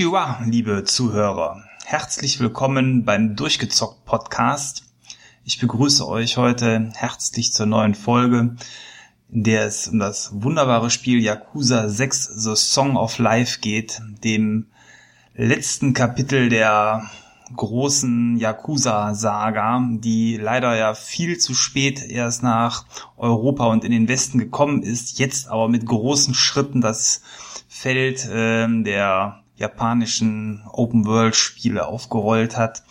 Konnichiwa, liebe Zuhörer. Herzlich willkommen beim Durchgezockt Podcast. Ich begrüße euch heute herzlich zur neuen Folge, in der es um das wunderbare Spiel Yakuza 6 The Song of Life geht, dem letzten Kapitel der großen Yakuza-Saga, die leider ja viel zu spät erst nach Europa und in den Westen gekommen ist, jetzt aber mit großen Schritten das Feld äh, der japanischen Open-World-Spiele aufgerollt hat.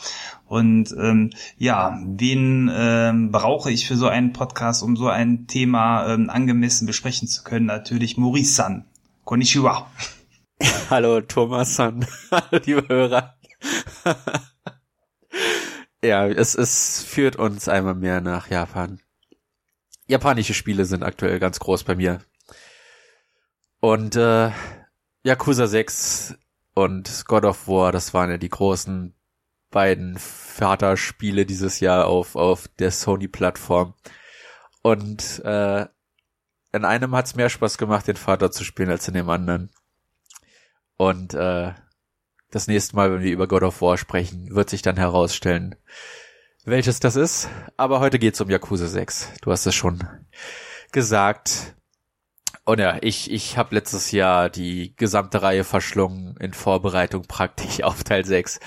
Und ähm, ja, wen ähm, brauche ich für so einen Podcast, um so ein Thema ähm, angemessen besprechen zu können? Natürlich Maurice-san. Konnichiwa. Hallo Thomas-san. Hallo liebe Hörer. ja, es, es führt uns einmal mehr nach Japan. Japanische Spiele sind aktuell ganz groß bei mir. Und äh, Yakuza 6 und God of War, das waren ja die großen beiden Vaterspiele dieses Jahr auf, auf der Sony-Plattform. Und äh, in einem hat's mehr Spaß gemacht, den Vater zu spielen, als in dem anderen. Und äh, das nächste Mal, wenn wir über God of War sprechen, wird sich dann herausstellen, welches das ist. Aber heute geht's um Yakuza 6. Du hast es schon gesagt. Und ja, ich, ich habe letztes Jahr die gesamte Reihe verschlungen in Vorbereitung praktisch auf Teil 6.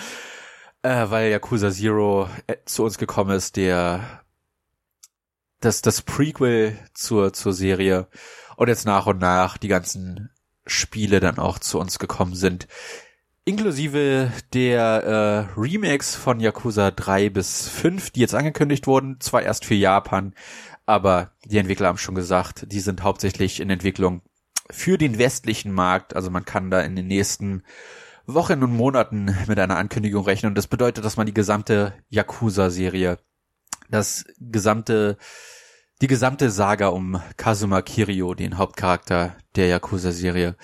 Äh, weil Yakuza Zero äh, zu uns gekommen ist, der das, das Prequel zur, zur Serie. Und jetzt nach und nach die ganzen Spiele dann auch zu uns gekommen sind, Inklusive der äh, Remakes von Yakuza 3 bis 5, die jetzt angekündigt wurden, zwar erst für Japan, aber die Entwickler haben schon gesagt, die sind hauptsächlich in Entwicklung für den westlichen Markt. Also man kann da in den nächsten Wochen und Monaten mit einer Ankündigung rechnen. Und das bedeutet, dass man die gesamte Yakuza-Serie, das gesamte, die gesamte Saga um Kazuma Kiryu, den Hauptcharakter der Yakuza-Serie,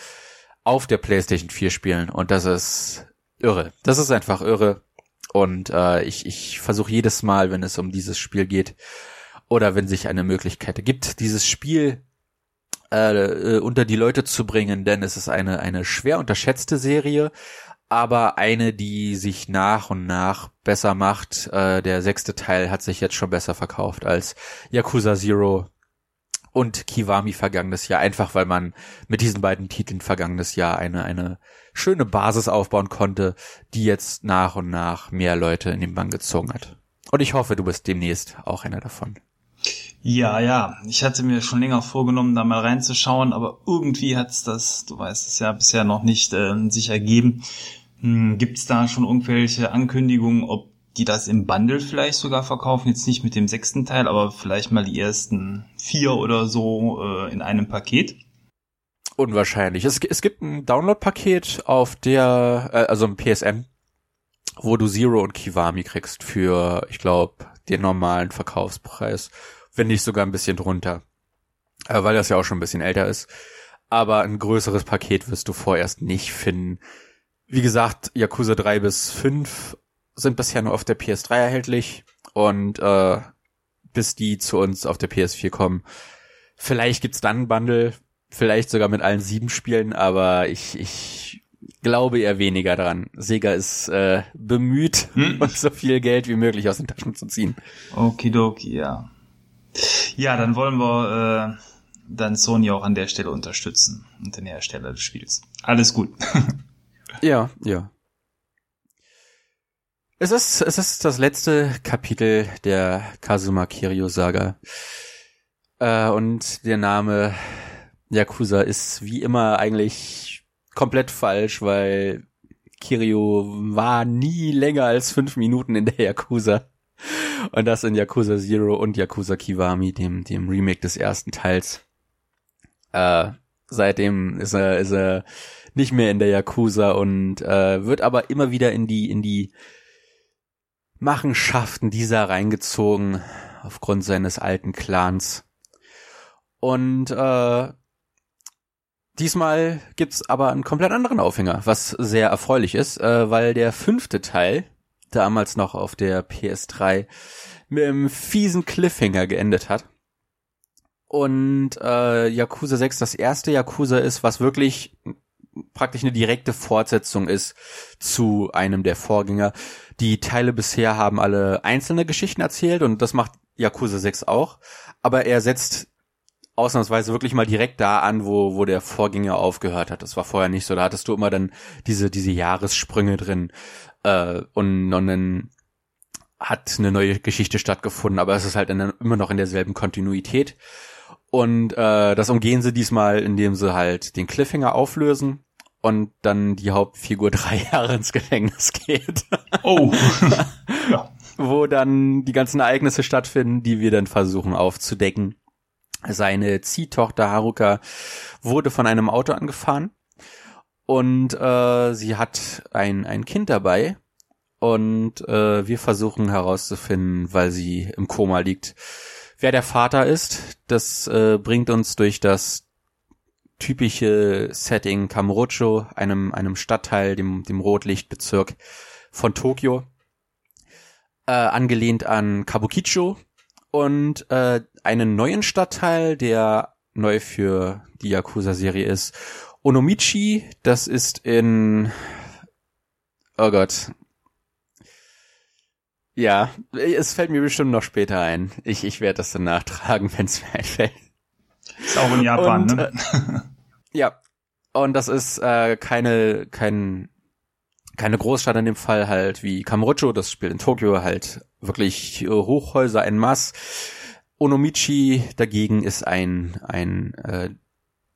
auf der PlayStation 4 spielen und das ist irre. Das ist einfach irre und äh, ich, ich versuche jedes Mal, wenn es um dieses Spiel geht oder wenn sich eine Möglichkeit gibt, dieses Spiel äh, äh, unter die Leute zu bringen, denn es ist eine eine schwer unterschätzte Serie, aber eine, die sich nach und nach besser macht. Äh, der sechste Teil hat sich jetzt schon besser verkauft als Yakuza Zero und Kiwami vergangenes Jahr, einfach weil man mit diesen beiden Titeln vergangenes Jahr eine, eine schöne Basis aufbauen konnte, die jetzt nach und nach mehr Leute in den Bann gezogen hat. Und ich hoffe, du bist demnächst auch einer davon. Ja, ja, ich hatte mir schon länger vorgenommen, da mal reinzuschauen, aber irgendwie hat's das, du weißt es ja, bisher noch nicht äh, sich ergeben. Hm, Gibt es da schon irgendwelche Ankündigungen, ob die das im Bundle vielleicht sogar verkaufen, jetzt nicht mit dem sechsten Teil, aber vielleicht mal die ersten vier oder so äh, in einem Paket. Unwahrscheinlich. Es, es gibt ein Download-Paket auf der, äh, also ein PSN, wo du Zero und Kiwami kriegst für, ich glaube, den normalen Verkaufspreis, wenn nicht sogar ein bisschen drunter, äh, weil das ja auch schon ein bisschen älter ist. Aber ein größeres Paket wirst du vorerst nicht finden. Wie gesagt, Yakuza 3 bis 5 sind bisher nur auf der PS3 erhältlich und äh, bis die zu uns auf der PS4 kommen. Vielleicht gibt's dann ein Bundle, vielleicht sogar mit allen sieben Spielen, aber ich, ich glaube eher weniger dran. Sega ist äh, bemüht, hm? uns so viel Geld wie möglich aus den Taschen zu ziehen. Okidoki, ja. Ja, dann wollen wir äh, dann Sony auch an der Stelle unterstützen und den Hersteller des Spiels. Alles gut. ja, ja. Es ist, es ist das letzte Kapitel der Kazuma Kiryu Saga. Äh, und der Name Yakuza ist wie immer eigentlich komplett falsch, weil Kiryu war nie länger als fünf Minuten in der Yakuza. Und das in Yakuza Zero und Yakuza Kiwami, dem, dem Remake des ersten Teils. Äh, seitdem ist er, ist er nicht mehr in der Yakuza und äh, wird aber immer wieder in die, in die Machenschaften dieser reingezogen aufgrund seines alten Clans. Und äh, diesmal gibt's aber einen komplett anderen Aufhänger, was sehr erfreulich ist, äh, weil der fünfte Teil, damals noch auf der PS3, mit einem fiesen Cliffhanger geendet hat. Und äh, Yakuza 6 das erste Yakuza ist, was wirklich praktisch eine direkte Fortsetzung ist zu einem der Vorgänger. Die Teile bisher haben alle einzelne Geschichten erzählt und das macht Yakuza 6 auch, aber er setzt ausnahmsweise wirklich mal direkt da an, wo, wo der Vorgänger aufgehört hat. Das war vorher nicht so. Da hattest du immer dann diese, diese Jahressprünge drin. Äh, und, dann hat eine neue Geschichte stattgefunden, aber es ist halt in, immer noch in derselben Kontinuität. Und äh, das umgehen sie diesmal, indem sie halt den Cliffhanger auflösen und dann die Hauptfigur drei Jahre ins Gefängnis geht. Oh. ja. Wo dann die ganzen Ereignisse stattfinden, die wir dann versuchen aufzudecken. Seine Ziehtochter Haruka wurde von einem Auto angefahren und äh, sie hat ein, ein Kind dabei und äh, wir versuchen herauszufinden, weil sie im Koma liegt, wer der Vater ist. Das äh, bringt uns durch das typische Setting Kamurocho, einem, einem Stadtteil, dem, dem Rotlichtbezirk von Tokio, äh, angelehnt an Kabukicho und äh, einen neuen Stadtteil, der neu für die Yakuza-Serie ist. Onomichi, das ist in, oh Gott, ja, es fällt mir bestimmt noch später ein. Ich, ich werde das dann nachtragen, wenn es mir einfällt. Ist auch in Japan, und, ne? Äh, ja. Und das ist äh, keine, kein, keine Großstadt in dem Fall halt wie Kamurocho, das spielt in Tokio halt wirklich äh, Hochhäuser en masse. Onomichi dagegen ist ein, ein äh,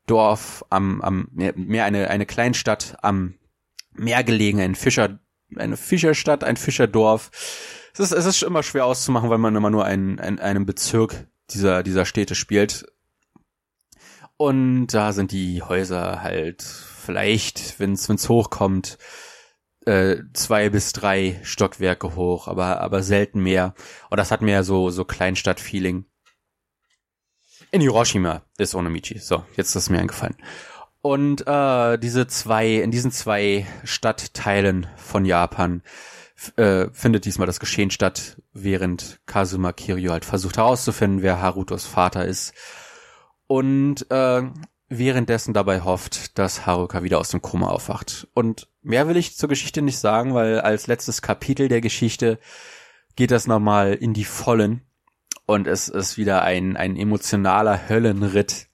Dorf am, am mehr, eine, eine Kleinstadt am Meer gelegen, ein Fischer, eine Fischerstadt, ein Fischerdorf es ist, es ist immer schwer auszumachen, weil man immer nur einen, einen, einen Bezirk dieser, dieser Städte spielt. Und da sind die Häuser halt vielleicht, wenn es hochkommt, äh, zwei bis drei Stockwerke hoch, aber, aber selten mehr. Und das hat mehr so, so Kleinstadt-Feeling. In Hiroshima ist Onomichi. So, jetzt ist es mir eingefallen. Und äh, diese zwei, in diesen zwei Stadtteilen von Japan äh, findet diesmal das Geschehen statt, während Kazuma Kiryu halt versucht herauszufinden, wer Harutos Vater ist. Und äh, währenddessen dabei hofft, dass Haruka wieder aus dem Koma aufwacht. Und mehr will ich zur Geschichte nicht sagen, weil als letztes Kapitel der Geschichte geht das nochmal in die Vollen. Und es ist wieder ein, ein emotionaler Höllenritt,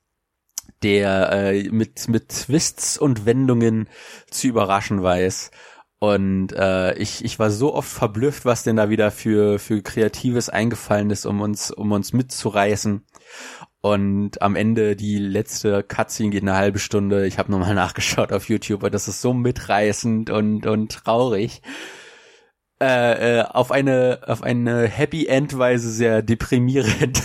der äh, mit, mit Twists und Wendungen zu überraschen weiß. Und äh, ich, ich war so oft verblüfft, was denn da wieder für, für Kreatives eingefallen ist, um uns, um uns mitzureißen. Und am Ende die letzte Cutscene geht eine halbe Stunde. Ich habe nochmal nachgeschaut auf YouTube und das ist so mitreißend und, und traurig. Äh, äh, auf eine auf eine Happy End Weise sehr deprimierend.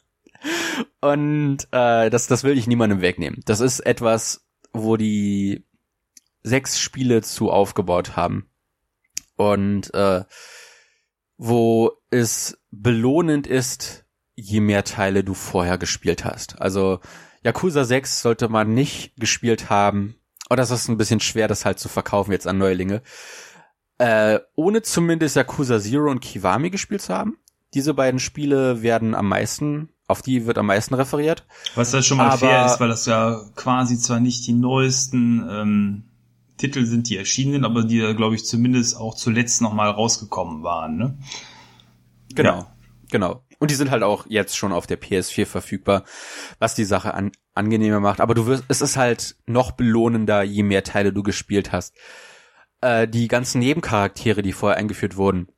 und äh, das das will ich niemandem wegnehmen. Das ist etwas, wo die sechs Spiele zu aufgebaut haben. Und äh, wo es belohnend ist, je mehr Teile du vorher gespielt hast. Also Yakuza 6 sollte man nicht gespielt haben. Oder das ist ein bisschen schwer, das halt zu verkaufen jetzt an Neulinge. Äh, ohne zumindest Yakuza Zero und Kiwami gespielt zu haben. Diese beiden Spiele werden am meisten, auf die wird am meisten referiert. Was ja schon mal Aber, fair ist, weil das ja quasi zwar nicht die neuesten ähm, Titel sind, die erschienen aber die, glaube ich, zumindest auch zuletzt nochmal rausgekommen waren. Ne? Genau, ja. genau. Und die sind halt auch jetzt schon auf der PS4 verfügbar, was die Sache an, angenehmer macht. Aber du wirst, es ist halt noch belohnender, je mehr Teile du gespielt hast. Äh, die ganzen Nebencharaktere, die vorher eingeführt wurden,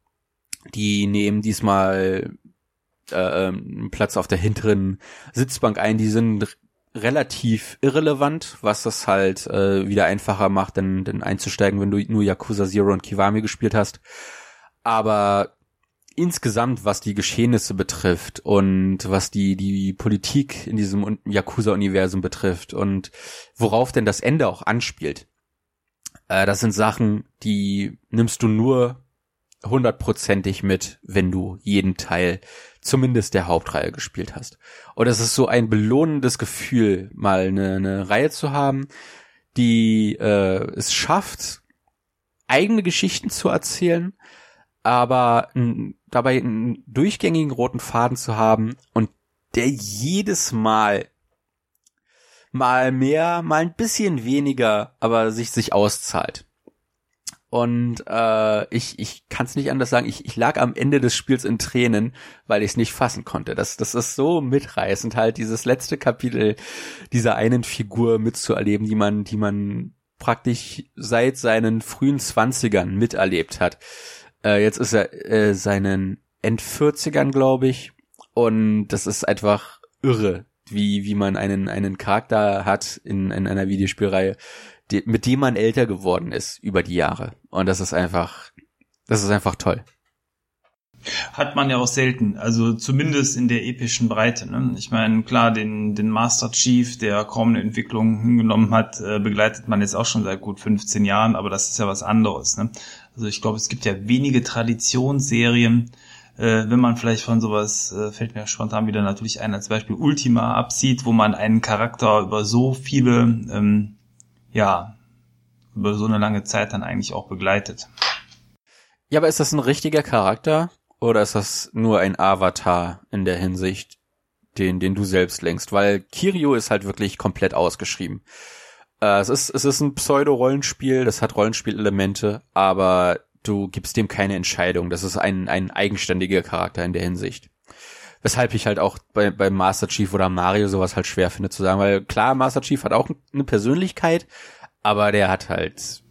die nehmen diesmal äh, ähm, Platz auf der hinteren Sitzbank ein. Die sind relativ irrelevant, was das halt äh, wieder einfacher macht, denn, denn einzusteigen, wenn du nur Yakuza Zero und Kiwami gespielt hast. Aber insgesamt, was die Geschehnisse betrifft und was die, die Politik in diesem Yakuza-Universum betrifft und worauf denn das Ende auch anspielt, äh, das sind Sachen, die nimmst du nur hundertprozentig mit, wenn du jeden Teil zumindest der Hauptreihe gespielt hast. Und es ist so ein belohnendes Gefühl, mal eine, eine Reihe zu haben, die äh, es schafft, eigene Geschichten zu erzählen, aber n, dabei einen durchgängigen roten Faden zu haben und der jedes Mal mal mehr, mal ein bisschen weniger, aber sich sich auszahlt. Und äh, ich, ich kann es nicht anders sagen, ich, ich lag am Ende des Spiels in Tränen, weil ich es nicht fassen konnte. Das, das ist so mitreißend, halt dieses letzte Kapitel dieser einen Figur mitzuerleben, die man, die man praktisch seit seinen frühen Zwanzigern miterlebt hat. Äh, jetzt ist er äh, seinen Endvierzigern, glaube ich. Und das ist einfach irre, wie, wie man einen, einen Charakter hat in, in einer Videospielreihe, die, mit dem man älter geworden ist über die Jahre. Und das ist einfach, das ist einfach toll. Hat man ja auch selten, also zumindest in der epischen Breite. Ne? Ich meine, klar, den, den Master Chief, der kaum eine Entwicklung hingenommen hat, äh, begleitet man jetzt auch schon seit gut 15 Jahren, aber das ist ja was anderes. Ne? Also ich glaube, es gibt ja wenige Traditionsserien, äh, wenn man vielleicht von sowas, äh, fällt mir spontan wieder natürlich ein, als Beispiel Ultima absieht, wo man einen Charakter über so viele ähm, ja, über so eine lange Zeit dann eigentlich auch begleitet. Ja, aber ist das ein richtiger Charakter oder ist das nur ein Avatar in der Hinsicht, den, den du selbst lenkst? Weil Kirio ist halt wirklich komplett ausgeschrieben. Äh, es ist, es ist ein Pseudo-Rollenspiel, das hat Rollenspielelemente, aber du gibst dem keine Entscheidung. Das ist ein, ein eigenständiger Charakter in der Hinsicht. Weshalb ich halt auch bei, bei Master Chief oder Mario sowas halt schwer finde zu sagen, weil klar, Master Chief hat auch eine Persönlichkeit, aber der hat halt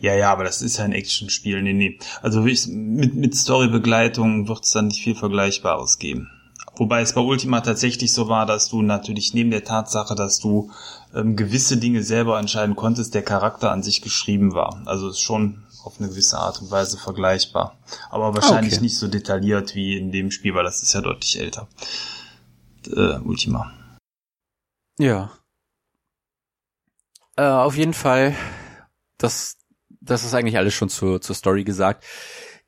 ja, ja, aber das ist ja ein Actionspiel. Nee, nee. Also ich, mit, mit Storybegleitung wird es dann nicht viel Vergleichbares geben. Wobei es bei Ultima tatsächlich so war, dass du natürlich neben der Tatsache, dass du ähm, gewisse Dinge selber entscheiden konntest, der Charakter an sich geschrieben war. Also ist schon auf eine gewisse Art und Weise vergleichbar. Aber wahrscheinlich okay. nicht so detailliert wie in dem Spiel, weil das ist ja deutlich älter. Äh, Ultima. Ja. Äh, auf jeden Fall, das, das ist eigentlich alles schon zur, zur Story gesagt.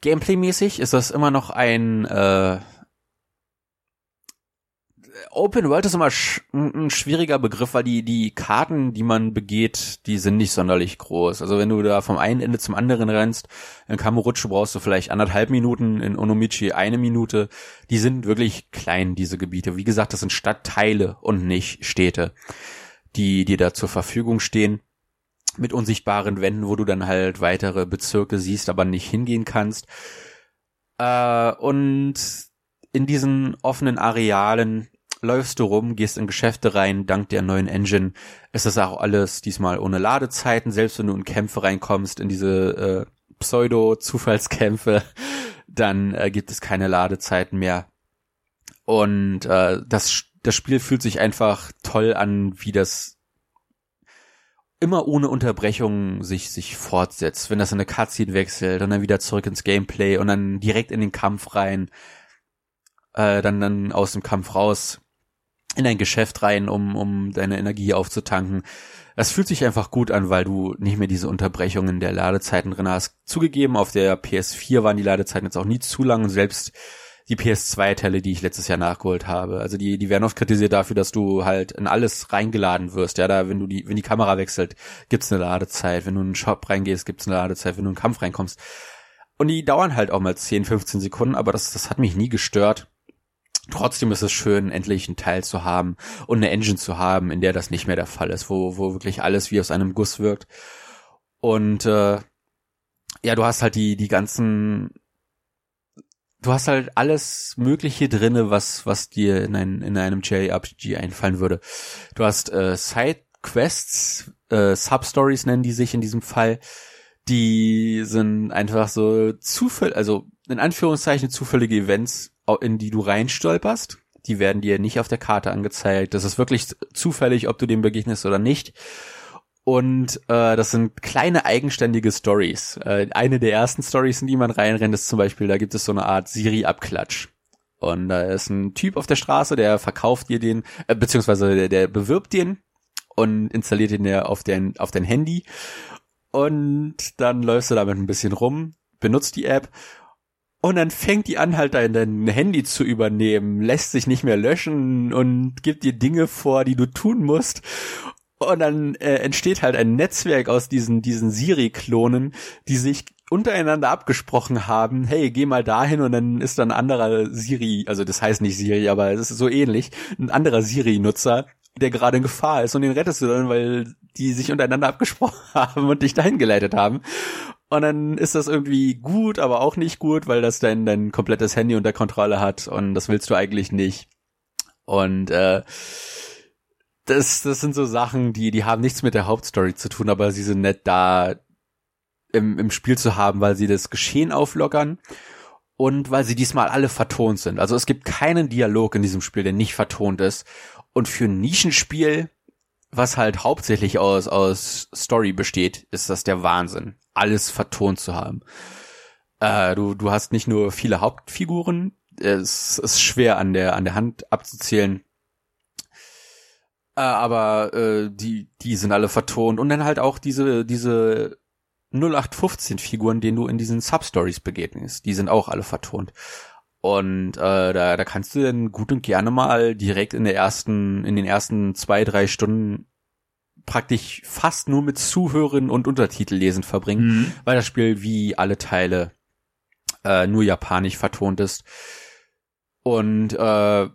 Gameplay-mäßig ist das immer noch ein äh, Open World ist immer sch ein schwieriger Begriff, weil die, die Karten, die man begeht, die sind nicht sonderlich groß. Also wenn du da vom einen Ende zum anderen rennst, in Kamurocho brauchst du vielleicht anderthalb Minuten, in Onomichi eine Minute. Die sind wirklich klein, diese Gebiete. Wie gesagt, das sind Stadtteile und nicht Städte, die dir da zur Verfügung stehen. Mit unsichtbaren Wänden, wo du dann halt weitere Bezirke siehst, aber nicht hingehen kannst. Äh, und in diesen offenen Arealen läufst du rum, gehst in Geschäfte rein, dank der neuen Engine ist das auch alles diesmal ohne Ladezeiten, selbst wenn du in Kämpfe reinkommst, in diese äh, Pseudo-Zufallskämpfe, dann äh, gibt es keine Ladezeiten mehr. Und äh, das, das Spiel fühlt sich einfach toll an, wie das immer ohne Unterbrechung sich, sich fortsetzt. Wenn das in eine Cutscene wechselt und dann wieder zurück ins Gameplay und dann direkt in den Kampf rein, äh, dann, dann aus dem Kampf raus in ein Geschäft rein, um, um deine Energie aufzutanken. Das fühlt sich einfach gut an, weil du nicht mehr diese Unterbrechungen der Ladezeiten drin hast. Zugegeben, auf der PS4 waren die Ladezeiten jetzt auch nie zu lang selbst die PS2-Teile, die ich letztes Jahr nachgeholt habe. Also die, die werden oft kritisiert dafür, dass du halt in alles reingeladen wirst. Ja, da, wenn du die, wenn die Kamera wechselt, gibt's eine Ladezeit. Wenn du in einen Shop reingehst, gibt's eine Ladezeit. Wenn du in einen Kampf reinkommst. Und die dauern halt auch mal 10, 15 Sekunden, aber das, das hat mich nie gestört. Trotzdem ist es schön, endlich einen Teil zu haben und eine Engine zu haben, in der das nicht mehr der Fall ist, wo, wo wirklich alles wie aus einem Guss wirkt. Und äh, ja, du hast halt die, die ganzen du hast halt alles Mögliche drinne, was, was dir in, ein, in einem JRPG einfallen würde. Du hast äh, Side-Quests, äh, Sub-Stories nennen die sich in diesem Fall. Die sind einfach so Zufall, also in Anführungszeichen zufällige Events, in die du reinstolperst. Die werden dir nicht auf der Karte angezeigt. Das ist wirklich zufällig, ob du dem begegnest oder nicht. Und äh, das sind kleine eigenständige Stories. Äh, eine der ersten Stories, in die man reinrennt, ist zum Beispiel, da gibt es so eine Art Siri-Abklatsch. Und da ist ein Typ auf der Straße, der verkauft dir den, äh, beziehungsweise der, der bewirbt den und installiert den auf dein, auf dein Handy. Und dann läufst du damit ein bisschen rum, benutzt die App und dann fängt die an, halt dein Handy zu übernehmen, lässt sich nicht mehr löschen und gibt dir Dinge vor, die du tun musst. Und dann äh, entsteht halt ein Netzwerk aus diesen, diesen Siri-Klonen, die sich untereinander abgesprochen haben, hey, geh mal dahin und dann ist dann ein anderer Siri, also das heißt nicht Siri, aber es ist so ähnlich, ein anderer Siri-Nutzer der gerade in Gefahr ist und den rettest du dann, weil die sich untereinander abgesprochen haben und dich dahin geleitet haben. Und dann ist das irgendwie gut, aber auch nicht gut, weil das dein, dein komplettes Handy unter Kontrolle hat und das willst du eigentlich nicht. Und äh, das, das sind so Sachen, die, die haben nichts mit der Hauptstory zu tun, aber sie sind nett da im, im Spiel zu haben, weil sie das Geschehen auflockern und weil sie diesmal alle vertont sind. Also es gibt keinen Dialog in diesem Spiel, der nicht vertont ist. Und für ein Nischenspiel, was halt hauptsächlich aus, aus Story besteht, ist das der Wahnsinn, alles vertont zu haben. Äh, du, du hast nicht nur viele Hauptfiguren, es ist schwer an der, an der Hand abzuzählen. Äh, aber äh, die, die sind alle vertont. Und dann halt auch diese, diese 0815 Figuren, denen du in diesen Substories begegnest. Die sind auch alle vertont. Und äh, da, da kannst du dann gut und gerne mal direkt in der ersten, in den ersten zwei, drei Stunden praktisch fast nur mit Zuhören und Untertitel lesen verbringen, mhm. weil das Spiel wie alle Teile äh, nur japanisch vertont ist. Und äh,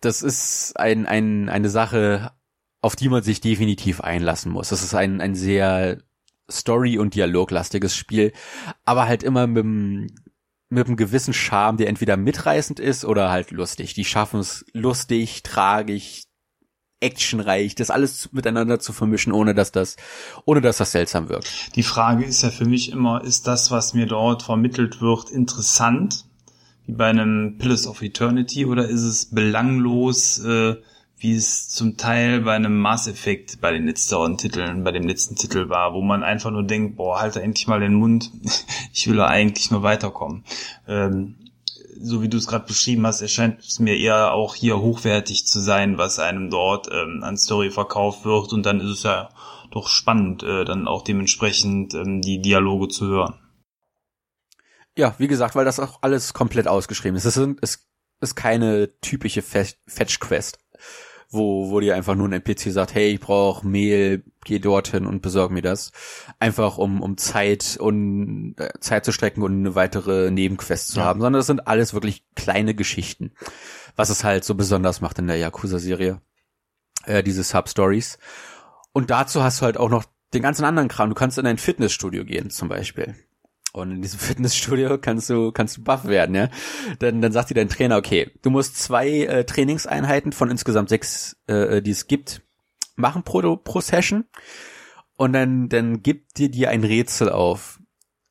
das ist ein, ein, eine Sache, auf die man sich definitiv einlassen muss. Das ist ein, ein sehr Story- und Dialoglastiges Spiel, aber halt immer mit einem mit einem gewissen Charme, der entweder mitreißend ist oder halt lustig. Die schaffen es lustig, tragisch, actionreich, das alles miteinander zu vermischen, ohne dass das, ohne dass das seltsam wirkt. Die Frage ist ja für mich immer, ist das, was mir dort vermittelt wird, interessant, wie bei einem Pillars of Eternity, oder ist es belanglos, äh, wie es zum Teil bei einem Mass Effect bei den letzteren Titeln, bei dem letzten Titel war, wo man einfach nur denkt, boah, halte endlich mal den Mund, ich will da eigentlich nur weiterkommen. Ähm, so wie du es gerade beschrieben hast, erscheint es mir eher auch hier hochwertig zu sein, was einem dort ähm, an Story verkauft wird und dann ist es ja doch spannend, äh, dann auch dementsprechend ähm, die Dialoge zu hören. Ja, wie gesagt, weil das auch alles komplett ausgeschrieben ist. Es ist, es ist keine typische Fetch-Quest wo, wo dir einfach nur ein NPC sagt, hey, ich brauche Mehl, geh dorthin und besorg mir das. Einfach um, um Zeit und äh, Zeit zu strecken und eine weitere Nebenquest zu ja. haben, sondern das sind alles wirklich kleine Geschichten. Was es halt so besonders macht in der Yakuza-Serie. Äh, diese Sub-Stories. Und dazu hast du halt auch noch den ganzen anderen Kram. Du kannst in ein Fitnessstudio gehen, zum Beispiel. Und in diesem Fitnessstudio kannst du, kannst du buff werden, ja. Dann, dann sagt dir dein Trainer, okay, du musst zwei äh, Trainingseinheiten von insgesamt sechs, äh, die es gibt, machen pro, pro Session. Und dann, dann gibt dir dir ein Rätsel auf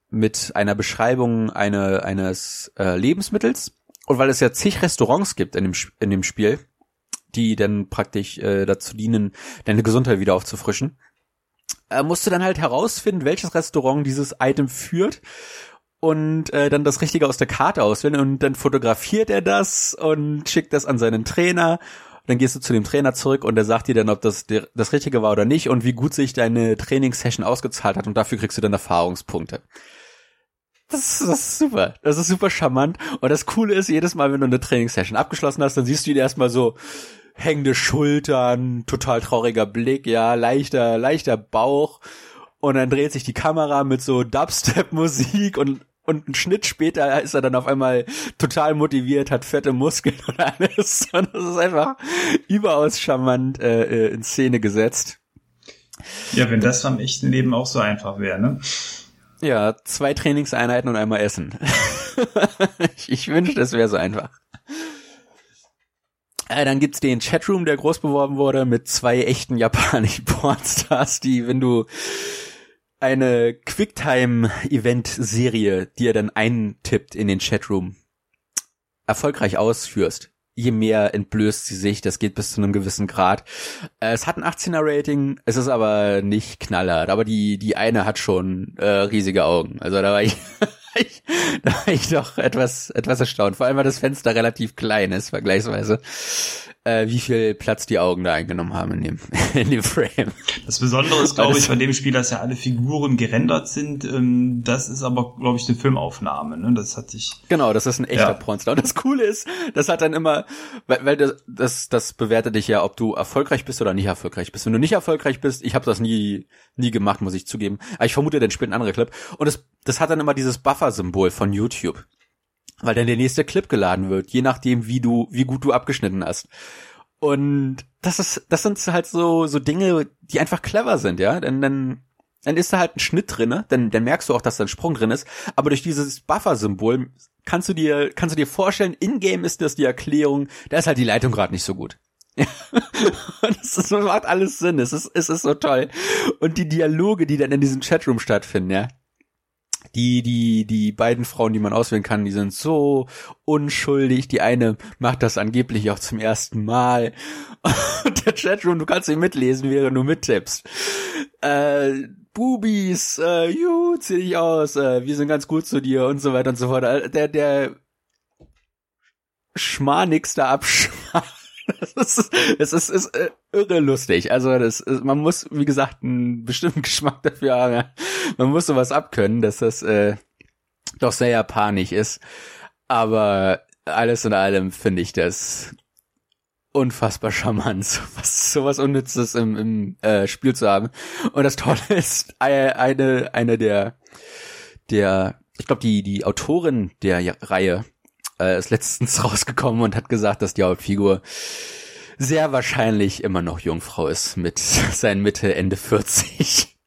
mit einer Beschreibung eine, eines äh, Lebensmittels. Und weil es ja zig Restaurants gibt in dem, in dem Spiel, die dann praktisch äh, dazu dienen, deine Gesundheit wieder aufzufrischen, äh, musst du dann halt herausfinden, welches Restaurant dieses Item führt und äh, dann das Richtige aus der Karte auswählen und dann fotografiert er das und schickt das an seinen Trainer. Dann gehst du zu dem Trainer zurück und der sagt dir dann, ob das das Richtige war oder nicht und wie gut sich deine Trainingssession ausgezahlt hat und dafür kriegst du dann Erfahrungspunkte. Das, das ist super. Das ist super charmant. Und das Coole ist, jedes Mal, wenn du eine Trainingssession abgeschlossen hast, dann siehst du ihn erstmal so, hängende Schultern, total trauriger Blick, ja, leichter, leichter Bauch. Und dann dreht sich die Kamera mit so Dubstep-Musik und und ein Schnitt später ist er dann auf einmal total motiviert, hat fette Muskeln und alles. Und das ist einfach überaus charmant äh, äh in Szene gesetzt. Ja, wenn das am echten Leben auch so einfach wäre, ne? Ja, zwei Trainingseinheiten und einmal Essen. ich, ich wünschte, es wäre so einfach. Äh, dann gibt's den Chatroom, der groß beworben wurde, mit zwei echten japanischen Pornstars, die, wenn du eine Quicktime-Event-Serie, die er dann eintippt in den Chatroom, erfolgreich ausführst, je mehr entblößt sie sich. Das geht bis zu einem gewissen Grad. Äh, es hat ein 18er Rating, es ist aber nicht knallhart. Aber die, die eine hat schon äh, riesige Augen. Also da war ich ich, da war ich doch etwas, etwas erstaunt. Vor allem, weil das Fenster relativ klein ist, vergleichsweise, äh, wie viel Platz die Augen da eingenommen haben in dem, in dem Frame. Das Besondere ist, glaube ich, bei dem Spiel, dass ja alle Figuren gerendert sind. Ähm, das ist aber, glaube ich, eine Filmaufnahme. Ne? Das hatte ich. Genau, das ist ein echter ja. Pornstar. Und das Coole ist, das hat dann immer, weil, weil das, das, das bewertet dich ja, ob du erfolgreich bist oder nicht erfolgreich bist. Wenn du nicht erfolgreich bist, ich habe das nie, nie gemacht, muss ich zugeben. Aber ich vermute, dann spielt ein anderer Clip. Und das, das hat dann immer dieses Buffer-Symbol von YouTube weil dann der nächste Clip geladen wird, je nachdem, wie du, wie gut du abgeschnitten hast. Und das ist, das sind halt so, so Dinge, die einfach clever sind, ja. Denn dann, dann ist da halt ein Schnitt drinne, dann, dann merkst du auch, dass da ein Sprung drin ist. Aber durch dieses Buffer-Symbol kannst du dir, kannst du dir vorstellen, in-game ist das die Erklärung, da ist halt die Leitung gerade nicht so gut. es ist, macht alles Sinn. Es ist, es ist so toll. Und die Dialoge, die dann in diesem Chatroom stattfinden, ja. Die, die, die beiden Frauen, die man auswählen kann, die sind so unschuldig. Die eine macht das angeblich auch zum ersten Mal. Und der Chatroom, du kannst ihn mitlesen, während du mittippst. Äh, Bubis, äh, juhu, zieh dich aus, äh, wir sind ganz gut zu dir und so weiter und so fort. Äh, der, der schmarnigste Abschmarr es ist, es ist, ist äh, irre lustig. Also das, ist, man muss, wie gesagt, einen bestimmten Geschmack dafür haben. Man muss sowas abkönnen, dass das äh, doch sehr japanisch ist. Aber alles in allem finde ich das unfassbar charmant, sowas, sowas Unnützes im, im äh, Spiel zu haben. Und das Tolle ist, eine, eine der, der, ich glaube, die, die Autorin der Reihe, äh, ist letztens rausgekommen und hat gesagt, dass die Hauptfigur sehr wahrscheinlich immer noch Jungfrau ist mit seinen Mitte, Ende 40.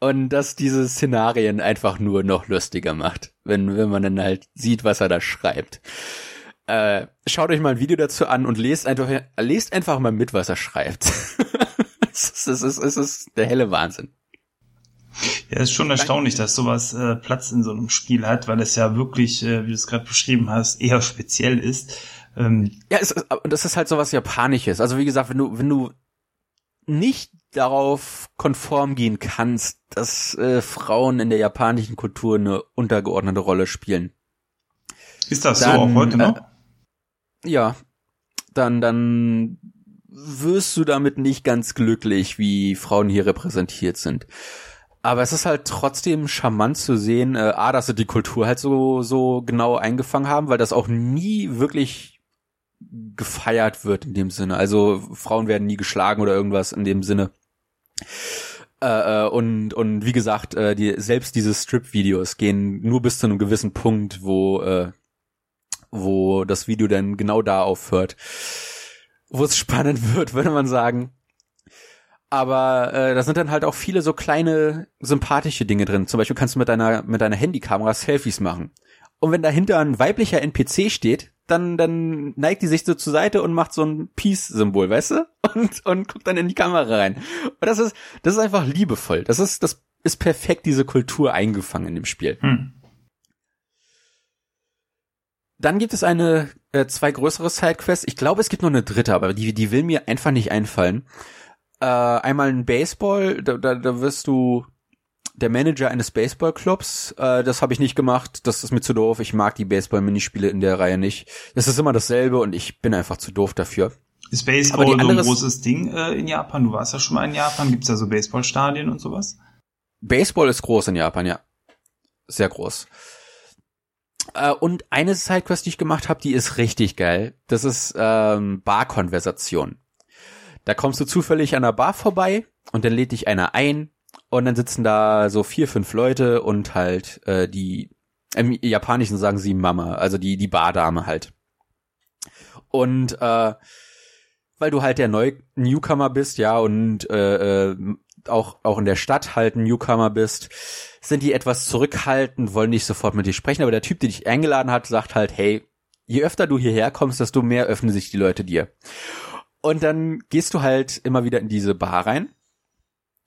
Und dass diese Szenarien einfach nur noch lustiger macht, wenn, wenn man dann halt sieht, was er da schreibt. Äh, schaut euch mal ein Video dazu an und lest einfach, lest einfach mal mit, was er schreibt. es, ist, es, ist, es ist der helle Wahnsinn. Ja, ist schon erstaunlich, dass sowas äh, Platz in so einem Spiel hat, weil es ja wirklich, äh, wie du es gerade beschrieben hast, eher speziell ist. Ähm, ja, es, das ist halt sowas Japanisches. Also wie gesagt, wenn du, wenn du nicht darauf konform gehen kannst, dass äh, Frauen in der japanischen Kultur eine untergeordnete Rolle spielen. Ist das dann, so auch heute noch? Äh, ja, dann, dann wirst du damit nicht ganz glücklich, wie Frauen hier repräsentiert sind. Aber es ist halt trotzdem charmant zu sehen, äh, A, dass sie die Kultur halt so, so genau eingefangen haben, weil das auch nie wirklich gefeiert wird in dem Sinne. Also Frauen werden nie geschlagen oder irgendwas in dem Sinne. Äh, äh, und, und wie gesagt, äh, die, selbst diese Strip-Videos gehen nur bis zu einem gewissen Punkt, wo, äh, wo das Video dann genau da aufhört. Wo es spannend wird, würde man sagen. Aber äh, da sind dann halt auch viele so kleine sympathische Dinge drin. Zum Beispiel kannst du mit deiner mit deiner Handykamera Selfies machen. Und wenn dahinter ein weiblicher NPC steht, dann dann neigt die sich so zur Seite und macht so ein Peace-Symbol, weißt du? Und und guckt dann in die Kamera rein. Und das ist das ist einfach liebevoll. Das ist das ist perfekt diese Kultur eingefangen in dem Spiel. Hm. Dann gibt es eine äh, zwei größere Sidequests. Ich glaube, es gibt noch eine dritte, aber die die will mir einfach nicht einfallen äh, einmal ein Baseball, da, da, da wirst du der Manager eines Baseballclubs. Äh, das habe ich nicht gemacht, das ist mir zu doof. Ich mag die Baseball-Minispiele in der Reihe nicht. Das ist immer dasselbe und ich bin einfach zu doof dafür. Ist Baseball so ein großes Ding äh, in Japan? Du warst ja schon mal in Japan. Gibt's da so Baseballstadien und sowas? Baseball ist groß in Japan, ja. Sehr groß. Äh, und eine Sidequest, die ich gemacht habe, die ist richtig geil. Das ist ähm, Barkonversation. Da kommst du zufällig an der Bar vorbei und dann lädt dich einer ein und dann sitzen da so vier, fünf Leute und halt äh, die, im Japanischen sagen sie Mama, also die, die Bardame halt. Und äh, weil du halt der Neu Newcomer bist, ja, und äh, äh, auch, auch in der Stadt halt ein Newcomer bist, sind die etwas zurückhaltend, wollen nicht sofort mit dir sprechen, aber der Typ, der dich eingeladen hat, sagt halt, hey, je öfter du hierher kommst, desto mehr öffnen sich die Leute dir. Und dann gehst du halt immer wieder in diese Bar rein.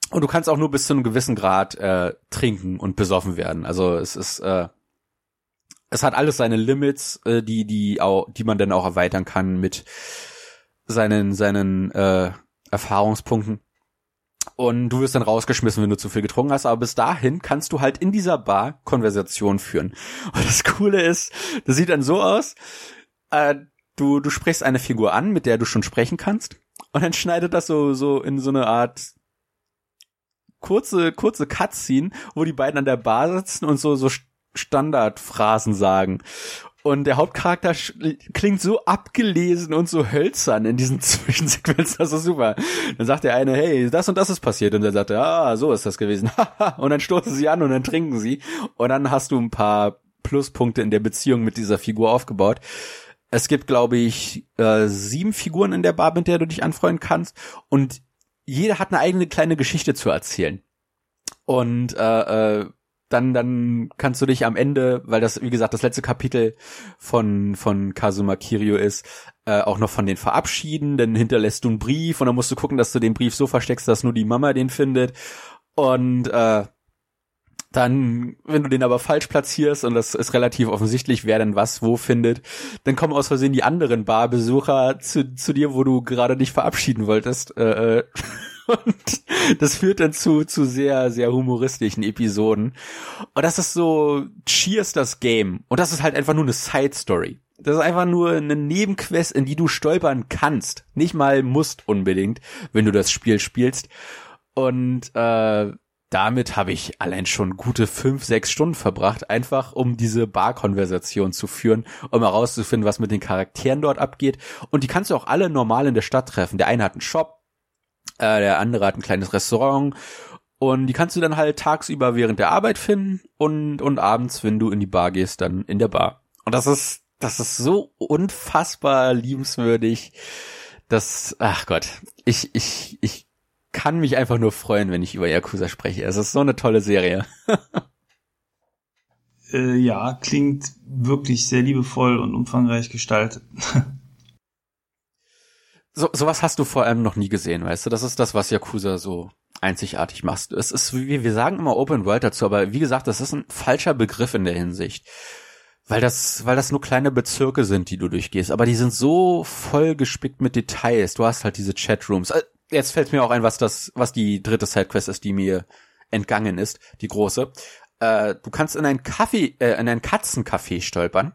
Und du kannst auch nur bis zu einem gewissen Grad äh, trinken und besoffen werden. Also es ist, äh, es hat alles seine Limits, äh, die, die auch, die man dann auch erweitern kann mit seinen, seinen äh, Erfahrungspunkten. Und du wirst dann rausgeschmissen, wenn du zu viel getrunken hast. Aber bis dahin kannst du halt in dieser Bar Konversation führen. Und das Coole ist, das sieht dann so aus, äh, du, du sprichst eine Figur an, mit der du schon sprechen kannst, und dann schneidet das so, so in so eine Art kurze, kurze Cutscene, wo die beiden an der Bar sitzen und so, so Standardphrasen sagen. Und der Hauptcharakter klingt so abgelesen und so hölzern in diesen Zwischensequenzen. Das ist super. Dann sagt der eine, hey, das und das ist passiert. Und dann sagt er, ah, so ist das gewesen. und dann stoßen sie an und dann trinken sie. Und dann hast du ein paar Pluspunkte in der Beziehung mit dieser Figur aufgebaut. Es gibt, glaube ich, äh, sieben Figuren in der Bar, mit der du dich anfreunden kannst. Und jeder hat eine eigene kleine Geschichte zu erzählen. Und äh, äh, dann, dann kannst du dich am Ende, weil das, wie gesagt, das letzte Kapitel von, von Kazuma Kirio ist, äh, auch noch von den verabschieden, dann hinterlässt du einen Brief und dann musst du gucken, dass du den Brief so versteckst, dass nur die Mama den findet. Und äh, dann, wenn du den aber falsch platzierst und das ist relativ offensichtlich, wer denn was wo findet, dann kommen aus Versehen die anderen Barbesucher zu, zu dir, wo du gerade dich verabschieden wolltest. Äh, äh und das führt dann zu, zu sehr, sehr humoristischen Episoden. Und das ist so Cheers das Game. Und das ist halt einfach nur eine Side Story. Das ist einfach nur eine Nebenquest, in die du stolpern kannst. Nicht mal musst unbedingt, wenn du das Spiel spielst. Und äh, damit habe ich allein schon gute fünf, sechs Stunden verbracht, einfach um diese Bar-Konversation zu führen, um herauszufinden, was mit den Charakteren dort abgeht. Und die kannst du auch alle normal in der Stadt treffen. Der eine hat einen Shop, äh, der andere hat ein kleines Restaurant. Und die kannst du dann halt tagsüber während der Arbeit finden und, und abends, wenn du in die Bar gehst, dann in der Bar. Und das ist, das ist so unfassbar liebenswürdig. Das, ach Gott, ich, ich, ich kann mich einfach nur freuen, wenn ich über Yakuza spreche. Es ist so eine tolle Serie. äh, ja, klingt wirklich sehr liebevoll und umfangreich gestaltet. so, sowas hast du vor allem noch nie gesehen, weißt du? Das ist das, was Yakuza so einzigartig macht. Es ist, wie wir sagen immer Open World dazu, aber wie gesagt, das ist ein falscher Begriff in der Hinsicht. Weil das, weil das nur kleine Bezirke sind, die du durchgehst, aber die sind so voll gespickt mit Details. Du hast halt diese Chatrooms. Jetzt fällt mir auch ein, was das, was die dritte Sidequest ist, die mir entgangen ist, die große. Äh, du kannst in ein Kaffee, äh, in ein Katzencafé stolpern.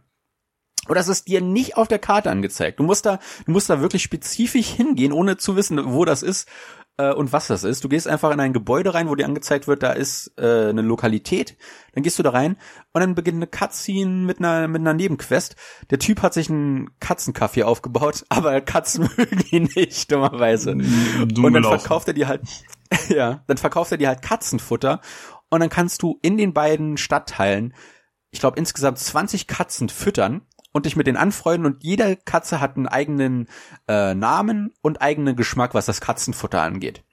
Und das ist dir nicht auf der Karte angezeigt. Du musst da, du musst da wirklich spezifisch hingehen, ohne zu wissen, wo das ist äh, und was das ist. Du gehst einfach in ein Gebäude rein, wo dir angezeigt wird, da ist äh, eine Lokalität. Dann gehst du da rein und dann beginnt eine Cutscene mit einer mit einer Nebenquest. Der Typ hat sich einen Katzenkaffee aufgebaut, aber Katzen mögen ihn nicht dummerweise. Dumm und dann verkauft er dir halt ja, dann verkauft er dir halt Katzenfutter und dann kannst du in den beiden Stadtteilen ich glaube insgesamt 20 Katzen füttern und dich mit denen anfreunden und jede Katze hat einen eigenen äh, Namen und eigenen Geschmack, was das Katzenfutter angeht.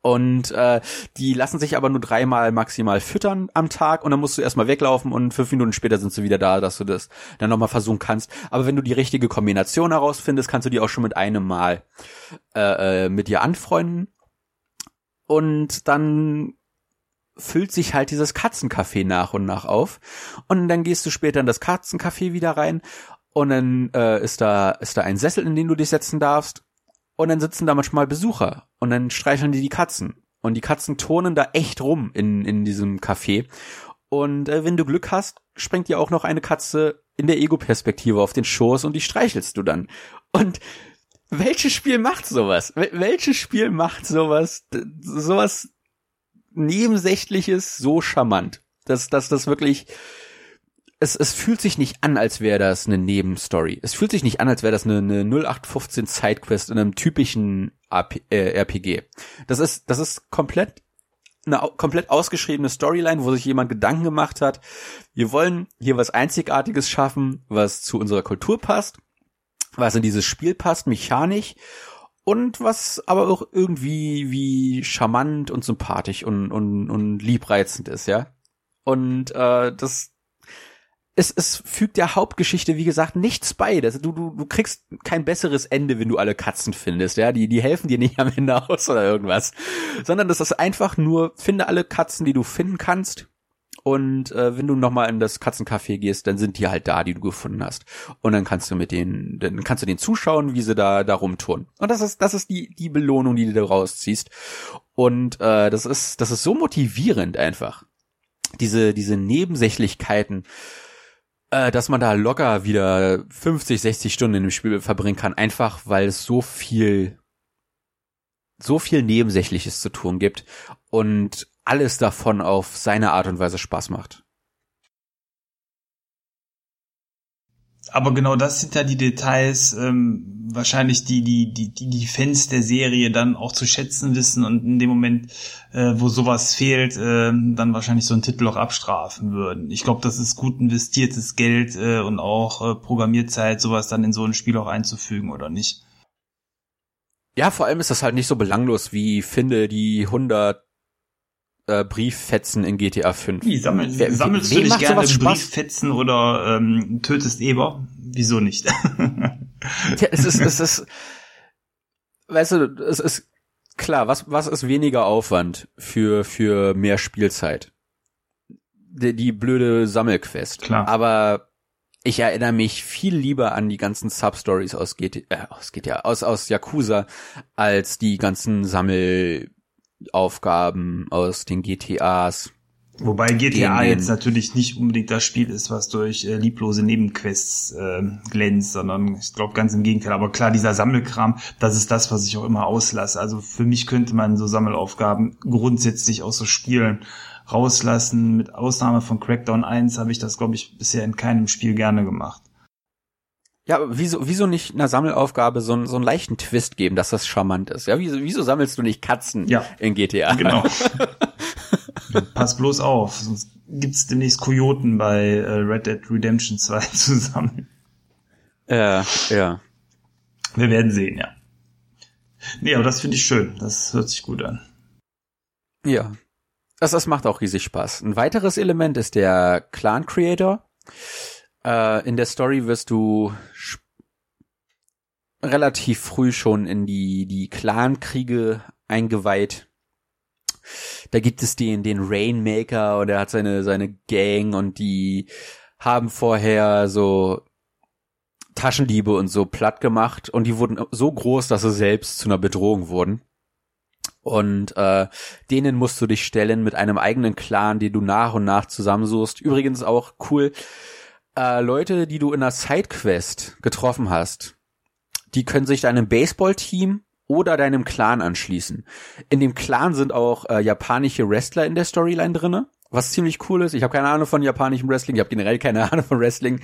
Und äh, die lassen sich aber nur dreimal maximal füttern am Tag und dann musst du erstmal weglaufen und fünf Minuten später sind sie wieder da, dass du das dann nochmal versuchen kannst. Aber wenn du die richtige Kombination herausfindest, kannst du die auch schon mit einem Mal äh, äh, mit dir anfreunden. Und dann füllt sich halt dieses Katzencafé nach und nach auf. Und dann gehst du später in das Katzencafé wieder rein und dann äh, ist da ist da ein Sessel, in den du dich setzen darfst. Und dann sitzen da manchmal Besucher und dann streicheln die die Katzen. Und die Katzen turnen da echt rum in, in diesem Café. Und äh, wenn du Glück hast, springt dir auch noch eine Katze in der Ego-Perspektive auf den Schoß und die streichelst du dann. Und welches Spiel macht sowas? Welches Spiel macht sowas? Sowas Nebensächliches so charmant, dass, dass das wirklich, es, es fühlt sich nicht an, als wäre das eine Nebenstory. Es fühlt sich nicht an, als wäre das eine, eine 0815 Sidequest in einem typischen AP, äh, RPG. Das ist, das ist komplett eine komplett ausgeschriebene Storyline, wo sich jemand Gedanken gemacht hat. Wir wollen hier was Einzigartiges schaffen, was zu unserer Kultur passt, was in dieses Spiel passt, mechanisch und was aber auch irgendwie wie charmant und sympathisch und, und, und liebreizend ist, ja. Und äh, das es, es fügt der Hauptgeschichte, wie gesagt, nichts bei. Das, du, du, du kriegst kein besseres Ende, wenn du alle Katzen findest, ja. Die, die helfen dir nicht am Ende aus oder irgendwas. Sondern das ist einfach nur, finde alle Katzen, die du finden kannst und äh, wenn du nochmal in das Katzencafé gehst, dann sind die halt da, die du gefunden hast. Und dann kannst du mit denen, dann kannst du denen zuschauen, wie sie da, da rumtun. Und das ist, das ist die, die Belohnung, die du da rausziehst. Und äh, das ist, das ist so motivierend einfach. Diese, diese Nebensächlichkeiten, äh, dass man da locker wieder 50, 60 Stunden in dem Spiel verbringen kann, einfach weil es so viel, so viel Nebensächliches zu tun gibt. Und alles davon auf seine Art und Weise Spaß macht. aber genau das sind ja die Details, ähm, wahrscheinlich die, die, die, die, Fans der Serie dann auch zu schätzen wissen und in dem Moment, äh, wo sowas fehlt, äh, dann wahrscheinlich so einen Titel auch abstrafen würden. Ich glaube, das ist gut investiertes Geld äh, und auch äh, Programmierzeit, sowas dann in so ein Spiel auch einzufügen, oder nicht? Ja, vor allem ist das halt nicht so belanglos wie finde die 100 äh, Brieffetzen in GTA 5. Wie, sammel, Wer, sammelst du dich gerne Brieffetzen oder ähm, tötest Eber? Wieso nicht? ja, es ist, es ist, weißt du, es ist klar, was, was ist weniger Aufwand für, für mehr Spielzeit? Die, die blöde Sammelquest. Klar. Aber ich erinnere mich viel lieber an die ganzen Substories aus GTA, äh, aus GTA, aus, aus Yakuza, als die ganzen Sammel, Aufgaben aus den GTAs. Wobei GTA jetzt natürlich nicht unbedingt das Spiel ist, was durch äh, lieblose Nebenquests äh, glänzt, sondern ich glaube ganz im Gegenteil. Aber klar, dieser Sammelkram, das ist das, was ich auch immer auslasse. Also für mich könnte man so Sammelaufgaben grundsätzlich aus so Spielen rauslassen. Mit Ausnahme von Crackdown 1 habe ich das, glaube ich, bisher in keinem Spiel gerne gemacht. Ja, wieso, wieso nicht einer Sammelaufgabe so, einen, so einen leichten Twist geben, dass das charmant ist? Ja, wieso, wieso sammelst du nicht Katzen ja. in GTA? Genau. Pass bloß auf, sonst gibt's demnächst Kojoten bei äh, Red Dead Redemption 2 zu sammeln. Ja, ja. Wir werden sehen, ja. Nee, aber das finde ich schön. Das hört sich gut an. Ja. Das, das macht auch riesig Spaß. Ein weiteres Element ist der Clan Creator. Äh, in der Story wirst du relativ früh schon in die, die Clan-Kriege eingeweiht. Da gibt es den, den Rainmaker und er hat seine, seine Gang und die haben vorher so Taschendiebe und so platt gemacht und die wurden so groß, dass sie selbst zu einer Bedrohung wurden. Und äh, denen musst du dich stellen mit einem eigenen Clan, den du nach und nach zusammensuchst. Übrigens auch cool, äh, Leute, die du in einer Sidequest getroffen hast, die können sich deinem Baseballteam oder deinem Clan anschließen. In dem Clan sind auch äh, japanische Wrestler in der Storyline drinne, was ziemlich cool ist. Ich habe keine Ahnung von japanischem Wrestling, ich habe generell keine Ahnung von Wrestling,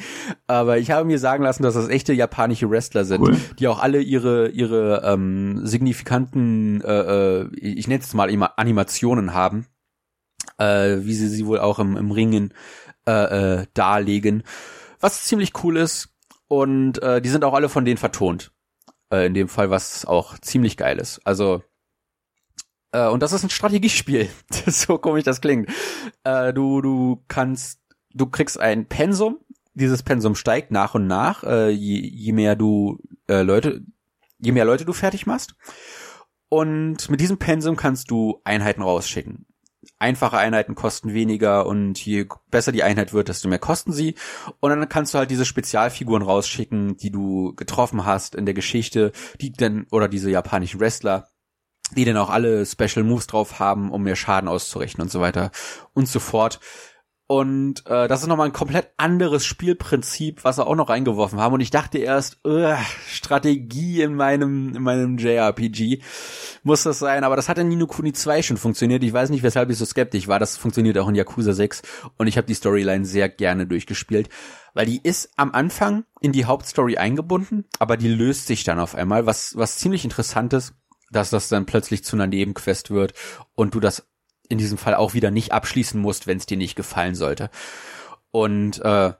aber ich habe mir sagen lassen, dass das echte japanische Wrestler sind, cool. die auch alle ihre ihre ähm, signifikanten, äh, äh, ich nenne es mal Animationen haben, äh, wie sie sie wohl auch im, im Ringen äh, äh, darlegen, was ziemlich cool ist. Und äh, die sind auch alle von denen vertont. Äh, in dem Fall, was auch ziemlich geil ist. Also äh, und das ist ein Strategiespiel. so komisch das klingt. Äh, du du kannst, du kriegst ein Pensum. Dieses Pensum steigt nach und nach, äh, je, je mehr du äh, Leute, je mehr Leute du fertig machst. Und mit diesem Pensum kannst du Einheiten rausschicken einfache Einheiten kosten weniger und je besser die Einheit wird, desto mehr kosten sie. Und dann kannst du halt diese Spezialfiguren rausschicken, die du getroffen hast in der Geschichte, die dann, oder diese japanischen Wrestler, die dann auch alle Special Moves drauf haben, um mehr Schaden auszurichten und so weiter und so fort. Und äh, das ist nochmal ein komplett anderes Spielprinzip, was sie auch noch reingeworfen haben. Und ich dachte erst, uh, Strategie in meinem, in meinem JRPG muss das sein. Aber das hat in Nino Kuni 2 schon funktioniert. Ich weiß nicht, weshalb ich so skeptisch war. Das funktioniert auch in Yakuza 6. Und ich habe die Storyline sehr gerne durchgespielt. Weil die ist am Anfang in die Hauptstory eingebunden, aber die löst sich dann auf einmal, was, was ziemlich interessant ist dass das dann plötzlich zu einer Nebenquest wird und du das in diesem Fall auch wieder nicht abschließen musst, wenn es dir nicht gefallen sollte. Und äh,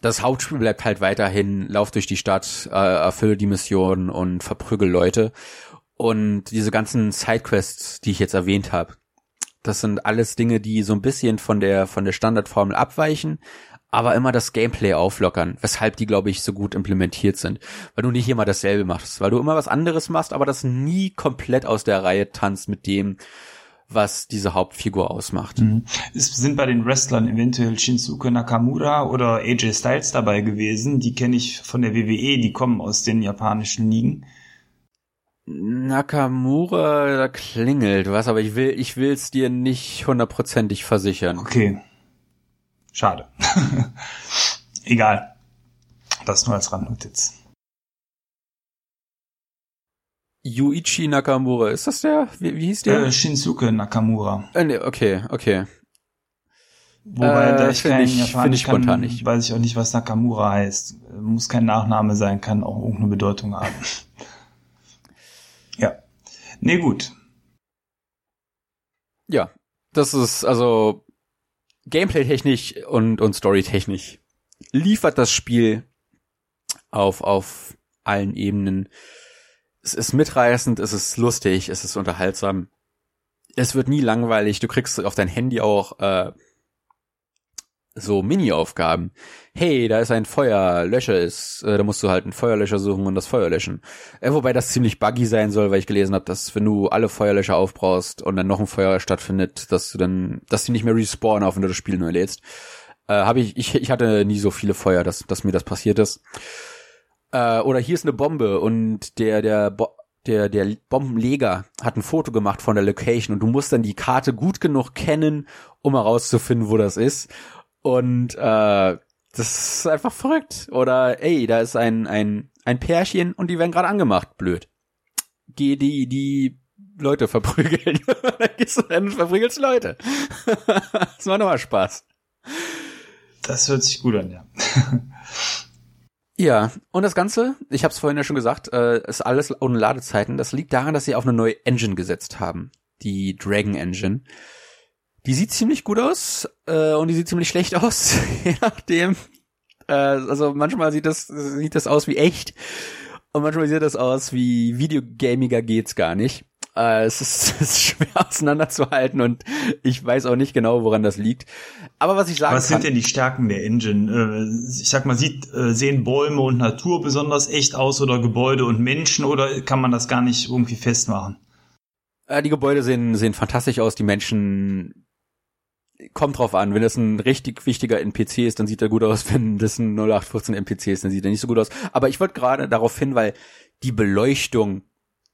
das Hauptspiel bleibt halt weiterhin, lauf durch die Stadt, äh, erfülle die Mission und verprügel Leute. Und diese ganzen Sidequests, die ich jetzt erwähnt habe, das sind alles Dinge, die so ein bisschen von der von der Standardformel abweichen, aber immer das Gameplay auflockern, weshalb die, glaube ich, so gut implementiert sind. Weil du nicht immer dasselbe machst, weil du immer was anderes machst, aber das nie komplett aus der Reihe tanzt mit dem, was diese Hauptfigur ausmacht. Mhm. Es sind bei den Wrestlern eventuell Shinsuke Nakamura oder AJ Styles dabei gewesen. Die kenne ich von der WWE, die kommen aus den japanischen Ligen. Nakamura, da klingelt was, aber ich will, ich will's dir nicht hundertprozentig versichern. Okay. Schade. Egal. Das nur als Randnotiz. Yuichi Nakamura, ist das der? Wie, wie hieß der? Äh, Shinsuke Nakamura. Äh, nee, okay, okay. Wobei, Äh, da ich find kein ich- Japanisch ich spontan kann, nicht. weiß ich auch nicht, was Nakamura heißt. Muss kein Nachname sein, kann auch irgendeine Bedeutung haben. ja. Nee, gut. Ja, das ist also Gameplay-technisch und, und Story-technisch liefert das Spiel auf, auf allen Ebenen. Es ist mitreißend, es ist lustig, es ist unterhaltsam. Es wird nie langweilig. Du kriegst auf dein Handy auch äh, so Mini-Aufgaben. Hey, da ist ein Feuer, lösche es. Äh, da musst du halt einen Feuerlöscher suchen und das Feuer löschen. Äh, wobei das ziemlich buggy sein soll, weil ich gelesen habe, dass wenn du alle Feuerlöscher aufbrauchst und dann noch ein Feuer stattfindet, dass du dann, dass die nicht mehr respawnen, auch wenn du das Spiel neu lädst. Äh, habe ich, ich, ich hatte nie so viele Feuer, dass, dass mir das passiert ist. Äh, oder hier ist eine Bombe und der, der, Bo der, der Bombenleger hat ein Foto gemacht von der Location und du musst dann die Karte gut genug kennen, um herauszufinden, wo das ist. Und äh, das ist einfach verrückt. Oder ey, da ist ein, ein, ein Pärchen und die werden gerade angemacht. Blöd. Geh die, die Leute verprügeln. dann gehst du dann und verprügelst Leute. das macht nochmal Spaß. Das hört sich gut an, ja. Ja, und das Ganze, ich habe es vorhin ja schon gesagt, äh, ist alles ohne Ladezeiten. Das liegt daran, dass sie auf eine neue Engine gesetzt haben. Die Dragon Engine. Die sieht ziemlich gut aus äh, und die sieht ziemlich schlecht aus, je nachdem. Äh, also manchmal sieht das, sieht das aus wie echt und manchmal sieht das aus wie Videogamiger geht's gar nicht. Äh, es, ist, es ist schwer auseinanderzuhalten und ich weiß auch nicht genau, woran das liegt. Aber was ich sagen Was kann, sind denn die Stärken der Engine? Äh, Ich sag mal, sieht, äh, sehen Bäume und Natur besonders echt aus oder Gebäude und Menschen oder kann man das gar nicht irgendwie festmachen? Äh, die Gebäude sehen, sehen fantastisch aus, die Menschen kommt drauf an, wenn das ein richtig wichtiger NPC ist, dann sieht er gut aus, wenn das ein 0815 NPC ist, dann sieht er nicht so gut aus. Aber ich wollte gerade darauf hin, weil die Beleuchtung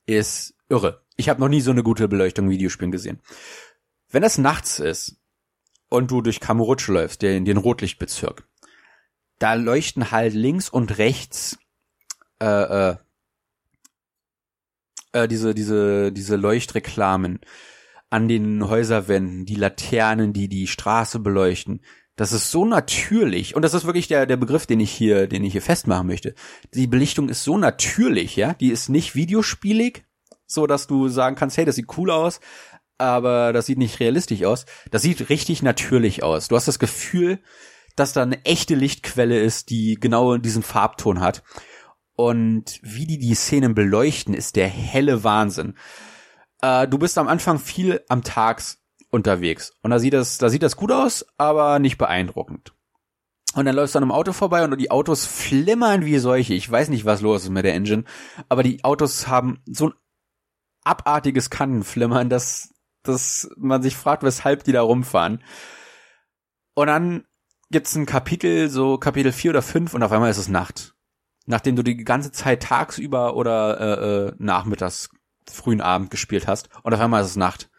ist irre. Ich habe noch nie so eine gute Beleuchtung Videospielen gesehen. Wenn es nachts ist und du durch Kamurocho läufst, der in den Rotlichtbezirk, da leuchten halt links und rechts äh, äh, äh, diese, diese, diese Leuchtreklamen an den Häuserwänden, die Laternen, die die Straße beleuchten. Das ist so natürlich und das ist wirklich der der Begriff, den ich hier, den ich hier festmachen möchte. Die Belichtung ist so natürlich, ja, die ist nicht videospielig, so dass du sagen kannst, hey, das sieht cool aus, aber das sieht nicht realistisch aus. Das sieht richtig natürlich aus. Du hast das Gefühl, dass da eine echte Lichtquelle ist, die genau diesen Farbton hat. Und wie die die Szenen beleuchten, ist der helle Wahnsinn. Äh, du bist am Anfang viel am Tags unterwegs und da sieht das, da sieht das gut aus, aber nicht beeindruckend. Und dann läufst du an einem Auto vorbei und die Autos flimmern wie solche. Ich weiß nicht, was los ist mit der Engine, aber die Autos haben so ein abartiges Kannenflimmern, dass, dass man sich fragt, weshalb die da rumfahren. Und dann gibt's ein Kapitel, so Kapitel 4 oder 5 und auf einmal ist es Nacht. Nachdem du die ganze Zeit tagsüber oder äh, äh, nachmittags, frühen Abend gespielt hast und auf einmal ist es Nacht.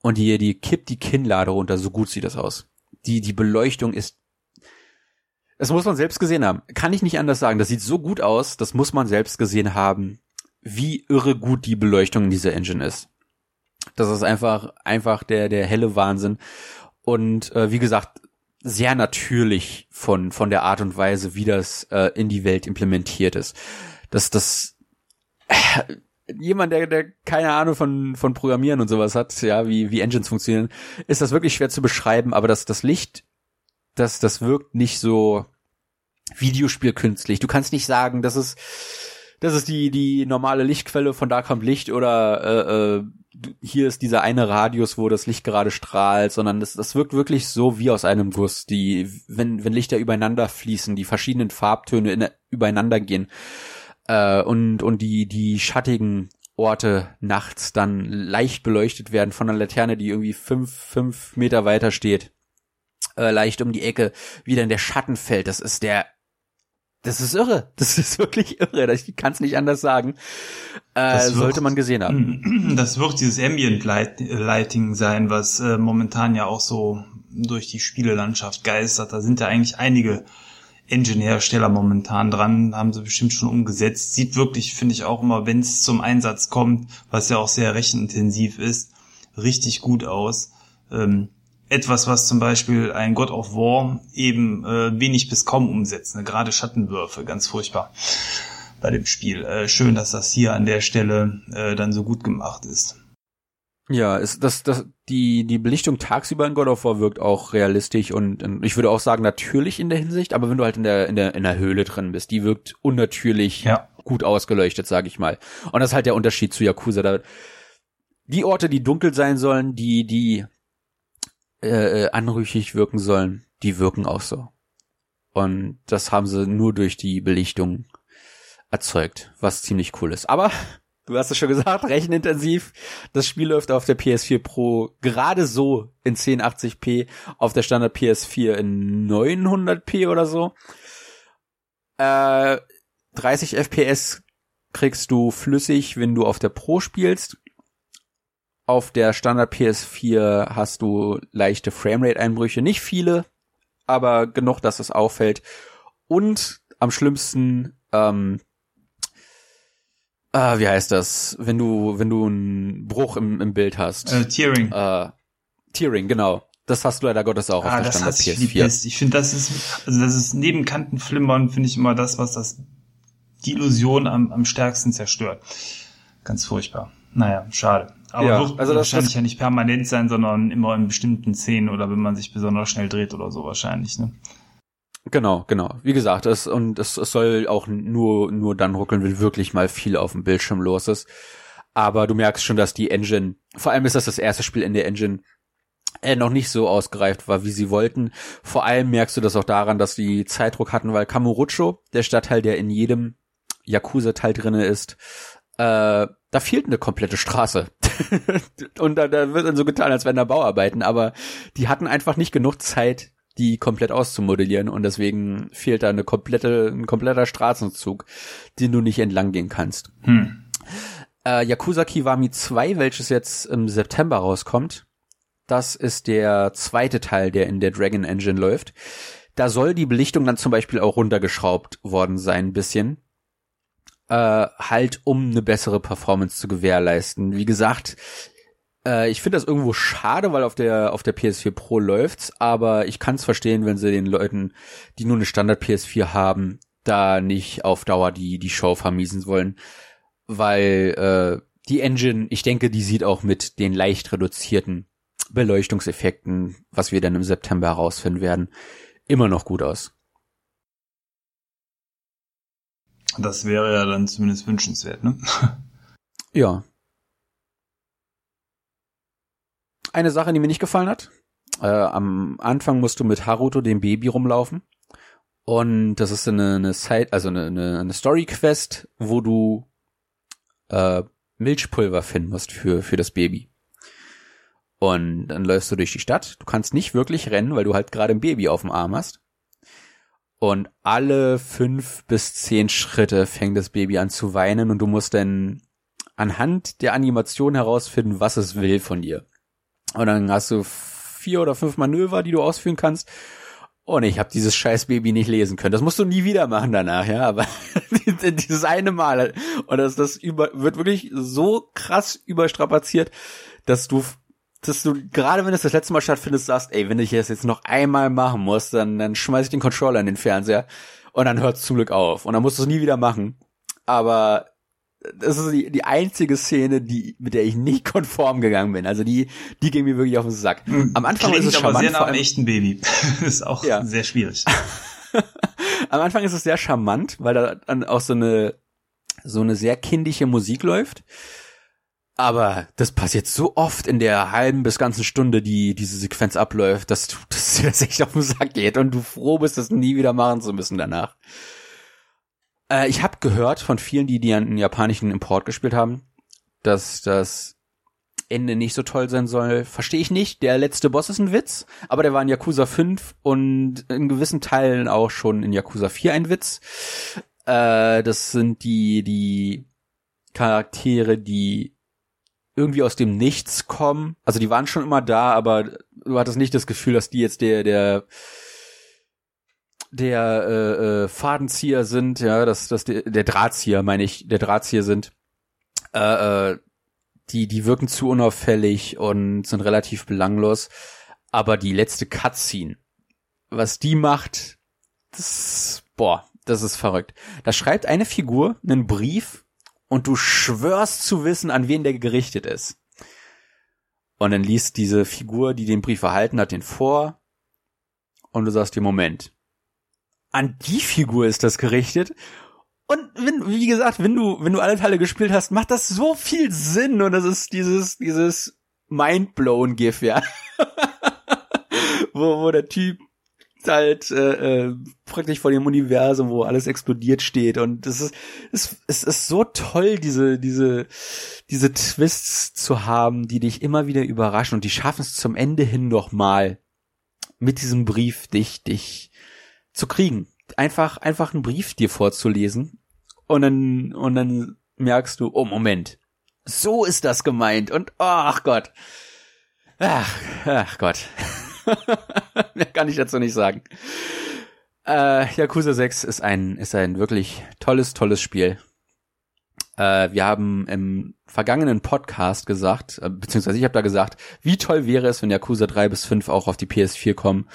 Und die, die kippt die Kinnlade runter, so gut sieht das aus. Die, die Beleuchtung ist das muss man selbst gesehen haben. Kann ich nicht anders sagen. Das sieht so gut aus, das muss man selbst gesehen haben, wie irre gut die Beleuchtung in dieser Engine ist. Das ist einfach, einfach der, der helle Wahnsinn. Und äh, wie gesagt, sehr natürlich von, von der Art und Weise, wie das äh, in die Welt implementiert ist. Das, das, äh, jemand, der, der keine Ahnung von, von Programmieren und sowas hat, ja, wie, wie Engines funktionieren, ist das wirklich schwer zu beschreiben, aber das, das Licht, das, das wirkt nicht so Videospielkünstlich. Du kannst nicht sagen, das ist, das ist die, die normale Lichtquelle, von da kommt Licht oder äh, äh, hier ist dieser eine Radius, wo das Licht gerade strahlt, sondern das, das wirkt wirklich so wie aus einem Guss. Die, wenn, wenn Lichter übereinander fließen, die verschiedenen Farbtöne in, übereinander gehen äh, und, und die, die schattigen Orte nachts dann leicht beleuchtet werden von einer Laterne, die irgendwie fünf, fünf Meter weiter steht, äh, leicht um die Ecke, wieder in der Schatten fällt. Das ist der das ist irre. Das ist wirklich irre. Ich kann es nicht anders sagen. Äh, Das wird- sollte man gesehen haben. Das wird dieses Ambient Light Lighting sein, was äh, momentan ja auch so durch die Spielelandschaft geistert. Da sind ja eigentlich einige Engine-Hersteller momentan dran, haben sie bestimmt schon umgesetzt. Sieht wirklich, finde ich auch immer, wenn es zum Einsatz kommt, was ja auch sehr rechenintensiv ist, richtig gut aus. Ähm, etwas, was zum Beispiel ein God of War eben äh, wenig bis kaum umsetzt. Ne? Gerade Schattenwürfe, ganz furchtbar bei dem Spiel. Äh, schön, dass das hier an der Stelle äh, dann so gut gemacht ist. Ja, ist das, das, die, die Belichtung tagsüber in God of War wirkt auch realistisch und, und ich würde auch sagen, natürlich in der Hinsicht, aber wenn du halt in der, in der, in der Höhle drin bist, die wirkt unnatürlich ja. gut ausgeleuchtet, sage ich mal. Und das ist halt der Unterschied zu Yakuza. Da, die Orte, die dunkel sein sollen, die, die äh, äh, anrüchig wirken sollen, die wirken auch so. Und das haben sie nur durch die Belichtung erzeugt, was ziemlich cool ist. Aber du hast es schon gesagt, rechenintensiv. Das Spiel läuft auf der PS4 Pro gerade so in 1080p, auf der Standard PS4 in 900p oder so. Äh, 30 FPS kriegst du flüssig, wenn du auf der Pro spielst. Auf der Standard PS4 hast du leichte Framerate-Einbrüche, nicht viele, aber genug, dass es auffällt. Und am schlimmsten ähm, äh, wie heißt das, wenn du, wenn du einen Bruch im, im Bild hast. Äh, Tearing. Äh, Tearing, genau. Das hast du leider Gottes auch ah, auf der Standard PS4. Ich finde, das ist, also das ist neben Kantenflimmern, finde ich immer das, was das, die Illusion am, am stärksten zerstört. Ganz furchtbar. Naja, schade. Aber ja, wird also wahrscheinlich das, ja nicht permanent sein, sondern immer in bestimmten Szenen oder wenn man sich besonders schnell dreht oder so wahrscheinlich, ne? Genau, genau. Wie gesagt, es und es, es soll auch nur nur dann ruckeln, wenn wirklich mal viel auf dem Bildschirm los ist. Aber du merkst schon, dass die Engine, vor allem ist das das erste Spiel in der Engine, äh, noch nicht so ausgereift war, wie sie wollten. Vor allem merkst du das auch daran, dass die Zeitdruck hatten, weil Kamurocho, der Stadtteil, der in jedem Yakuza-Teil drinne ist, äh, da fehlt eine komplette Straße. und da, da wird dann so getan, als wenn da Bauarbeiten, aber die hatten einfach nicht genug Zeit, die komplett auszumodellieren und deswegen fehlt da eine komplette, ein kompletter Straßenzug, den du nicht entlang gehen kannst. Hm. Äh, Yakuza Kiwami 2, welches jetzt im September rauskommt, das ist der zweite Teil, der in der Dragon Engine läuft. Da soll die Belichtung dann zum Beispiel auch runtergeschraubt worden sein, ein bisschen. Äh, halt, um eine bessere Performance zu gewährleisten. Wie gesagt, äh, ich finde das irgendwo schade, weil auf der auf der PS4 Pro läuft's, aber ich kann es verstehen, wenn sie den Leuten, die nur eine Standard PS4 haben, da nicht auf Dauer die die Show vermiesen wollen, weil äh, die Engine, ich denke, die sieht auch mit den leicht reduzierten Beleuchtungseffekten, was wir dann im September herausfinden werden, immer noch gut aus. Das wäre ja dann zumindest wünschenswert, ne? Ja, eine Sache, die mir nicht gefallen hat. Äh, am Anfang musst du mit Haruto, dem Baby, rumlaufen. Und das ist eine, eine Side, also eine, eine, eine Story-Quest, wo du äh, Milchpulver finden musst für, für das Baby. Und dann läufst du durch die Stadt. Du kannst nicht wirklich rennen, weil du halt gerade ein Baby auf dem Arm hast. Und alle fünf bis zehn Schritte fängt das Baby an zu weinen und du musst dann anhand der Animation herausfinden, was es will von dir. Und dann hast du vier oder fünf Manöver, die du ausführen kannst. Und ich habe dieses scheiß Baby nicht lesen können. Das musst du nie wieder machen danach, ja. Aber dieses eine Mal und das, das über, wird wirklich so krass überstrapaziert, dass du, dass du gerade wenn es das letzte Mal stattfindet, sagst, ey, wenn ich das jetzt noch einmal machen muss, dann dann schmeiß ich den Controller in den Fernseher und dann hört es zum Glück auf und dann musst du es nie wieder machen. Aber das ist die, die einzige Szene, die, mit der ich nicht konform gegangen bin. Also die, die ging mir wirklich auf den Sack. Hm, Am Anfang Klingt ist es aber sehr nach einem echten Baby. ist auch ja. sehr schwierig. Am Anfang ist es sehr charmant, weil da dann auch so eine, so eine sehr kindliche Musik läuft. Aber das passiert so oft in der halben bis ganzen Stunde, die diese Sequenz abläuft, dass du, dass dir das echt auf den Sack geht und du froh bist, das nie wieder machen zu müssen danach. Äh, ich habe gehört von vielen, die, die einen japanischen Import gespielt haben, dass das Ende nicht so toll sein soll. Verstehe ich nicht. Der letzte Boss ist ein Witz, aber der war in Yakuza 5 und in gewissen Teilen auch schon in Yakuza 4 ein Witz. Äh, das sind die, die Charaktere, die irgendwie aus dem Nichts kommen. Also die waren schon immer da, aber du hattest nicht das Gefühl, dass die jetzt der, der der äh, äh, Fadenzieher sind, ja, dass das der, der Drahtzieher, meine ich, der Drahtzieher sind, äh, äh, die die wirken zu unauffällig und sind relativ belanglos. Aber die letzte Cutscene, was die macht, das, boah, das ist verrückt. Da schreibt eine Figur einen Brief und du schwörst zu wissen, an wen der gerichtet ist. Und dann liest diese Figur, die den Brief erhalten hat, den vor. Und du sagst dir, Moment. An die Figur ist das gerichtet. Und wenn, wie gesagt, wenn du, wenn du alle Teile gespielt hast, macht das so viel Sinn. Und das ist dieses, dieses Mindblown GIF, ja. wo, wo der Typ halt äh, äh, praktisch vor dem Universum, wo alles explodiert steht und es ist es, es ist so toll diese diese diese Twists zu haben, die dich immer wieder überraschen und die schaffen es zum Ende hin noch mal mit diesem Brief dich dich zu kriegen. Einfach einfach einen Brief dir vorzulesen und dann und dann merkst du, oh Moment, so ist das gemeint und ach Gott. Ach, ach Gott. Mehr kann ich dazu nicht sagen. Äh, Yakuza 6 ist ein, ist ein wirklich tolles, tolles Spiel. Äh, wir haben im vergangenen Podcast gesagt, äh, beziehungsweise ich habe da gesagt, wie toll wäre es, wenn Yakuza 3 bis 5 auch auf die PS4 kommen.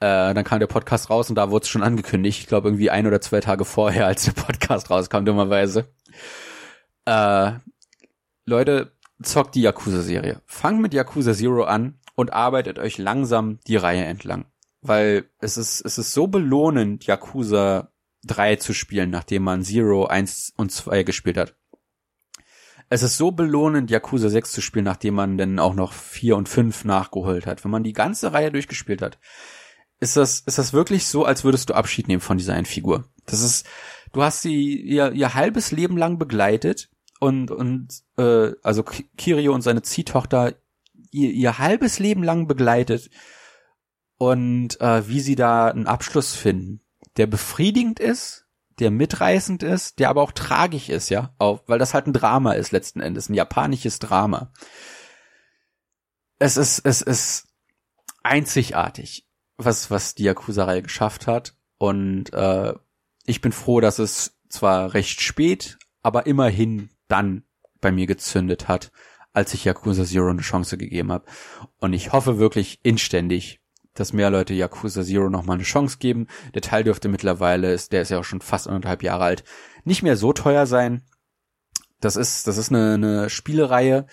Äh, dann kam der Podcast raus und da wurde es schon angekündigt. Ich glaube irgendwie ein oder zwei Tage vorher, als der Podcast rauskam, dummerweise. Äh, Leute, zockt die Yakuza-Serie. Fangt mit Yakuza Zero an und arbeitet euch langsam die Reihe entlang. Weil es ist, es ist so belohnend, Yakuza 3 zu spielen, nachdem man Zero, 1 und 2 gespielt hat. Es ist so belohnend, Yakuza 6 zu spielen, nachdem man dann auch noch 4 und 5 nachgeholt hat. Wenn man die ganze Reihe durchgespielt hat, ist das, ist das wirklich so, als würdest du Abschied nehmen von dieser einen Figur. Das ist, du hast sie ihr, ihr halbes Leben lang begleitet und, und äh, also Kirio und seine Ziehtochter ihr, ihr halbes Leben lang begleitet und äh, wie sie da einen Abschluss finden, der befriedigend ist, der mitreißend ist, der aber auch tragisch ist, ja, auch, weil das halt ein Drama ist letzten Endes, ein japanisches Drama. Es ist, es ist einzigartig, was, was die Yakuza-Reihe geschafft hat und äh, ich bin froh, dass es zwar recht spät, aber immerhin dann bei mir gezündet hat als ich Yakuza Zero eine Chance gegeben habe. Und ich hoffe wirklich inständig, dass mehr Leute Yakuza Zero nochmal eine Chance geben. Der Teil dürfte mittlerweile, ist, der ist ja auch schon fast anderthalb Jahre alt, nicht mehr so teuer sein. Das ist, das ist eine, eine Spielereihe,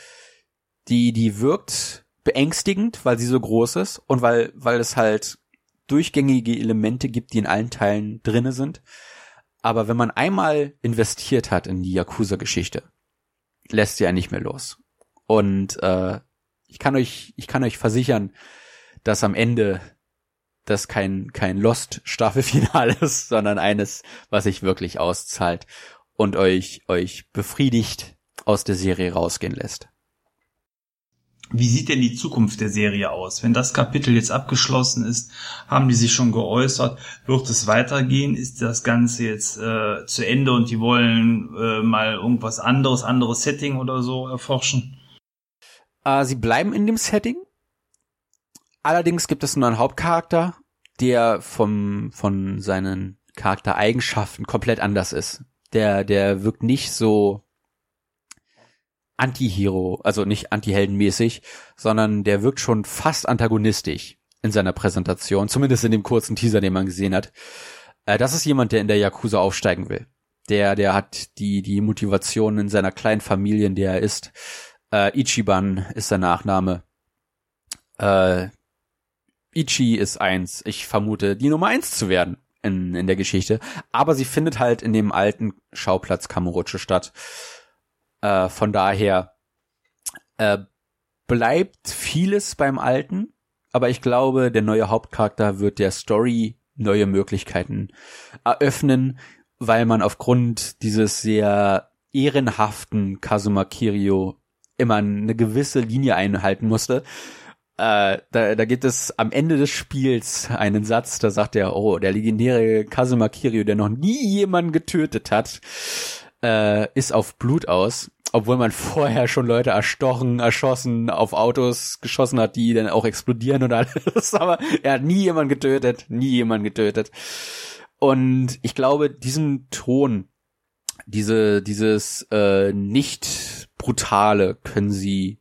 die, die wirkt beängstigend, weil sie so groß ist und weil, weil es halt durchgängige Elemente gibt, die in allen Teilen drinne sind. Aber wenn man einmal investiert hat in die Yakuza-Geschichte, lässt sie einen nicht mehr los. Und äh, ich kann euch, ich kann euch versichern, dass am Ende das kein kein Lost Staffelfinale ist, sondern eines, was sich wirklich auszahlt und euch euch befriedigt aus der Serie rausgehen lässt. Wie sieht denn die Zukunft der Serie aus? Wenn das Kapitel jetzt abgeschlossen ist, haben die sich schon geäußert, wird es weitergehen? Ist das Ganze jetzt äh, zu Ende und die wollen äh, mal irgendwas anderes, anderes Setting oder so erforschen? Äh, sie bleiben in dem Setting. Allerdings gibt es nur einen Hauptcharakter, der vom, von seinen Charaktereigenschaften komplett anders ist. Der, der wirkt nicht so Anti-Hero, also nicht Anti-Heldenmäßig, sondern der wirkt schon fast antagonistisch in seiner Präsentation, zumindest in dem kurzen Teaser, den man gesehen hat. Äh, das ist jemand, der in der Yakuza aufsteigen will. Der, der hat die, die Motivation in seiner kleinen Familie, in der er ist, äh, Ichiban ist der Nachname. Äh, Ichi ist eins. Ich vermute, die Nummer eins zu werden in, in der Geschichte. Aber sie findet halt in dem alten Schauplatz Kamurocho statt. Äh, von daher äh, bleibt vieles beim Alten. Aber ich glaube, der neue Hauptcharakter wird der Story neue Möglichkeiten eröffnen, weil man aufgrund dieses sehr ehrenhaften Kazuma Kirio immer eine gewisse Linie einhalten musste. Äh, da, da gibt es am Ende des Spiels einen Satz, da sagt er, oh, der legendäre Kazuma Kiryu, der noch nie jemanden getötet hat, äh, ist auf Blut aus, obwohl man vorher schon Leute erstochen, erschossen, auf Autos geschossen hat, die dann auch explodieren und alles, aber er hat nie jemanden getötet, nie jemanden getötet. Und ich glaube, diesen Ton, diese, dieses äh, nicht brutale können sie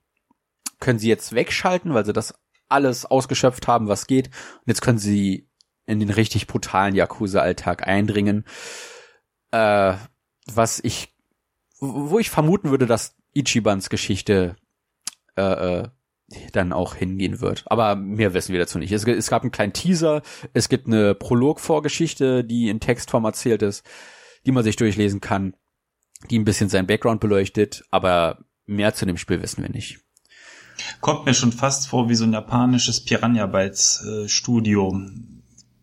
können sie jetzt wegschalten, weil sie das alles ausgeschöpft haben, was geht. Und jetzt können sie in den richtig brutalen Yakuza-Alltag eindringen. Äh, was ich, wo ich vermuten würde, dass Ichibans Geschichte äh, äh, dann auch hingehen wird. Aber mehr wissen wir dazu nicht. Es, es gab einen kleinen Teaser, es gibt eine Prolog-Vorgeschichte, die in Textform erzählt ist, die man sich durchlesen kann, die ein bisschen seinen Background beleuchtet, aber mehr zu dem Spiel wissen wir nicht. Kommt mir schon fast vor wie so ein japanisches Piranha Bytes äh, Studio.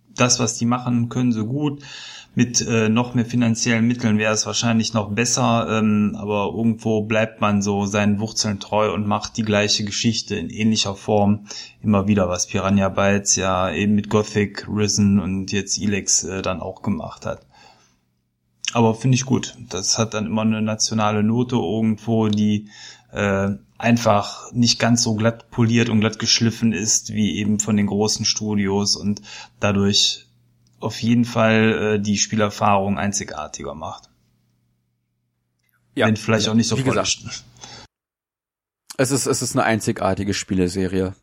Das, was die machen, können sie gut mit äh, noch mehr finanziellen Mitteln wäre es wahrscheinlich noch besser, ähm, aber irgendwo bleibt man so seinen Wurzeln treu und macht die gleiche Geschichte in ähnlicher Form immer wieder, was Piranha Bytes ja eben mit Gothic, Risen und jetzt Elex äh, dann auch gemacht hat. Aber finde ich gut. Das hat dann immer eine nationale Note irgendwo, die äh, einfach nicht ganz so glatt poliert und glatt geschliffen ist wie eben von den großen Studios und dadurch auf jeden Fall äh, die Spielerfahrung einzigartiger macht. Ja, Wenn vielleicht auch nicht so wie gesagt, es ist, es ist eine einzigartige Spieleserie.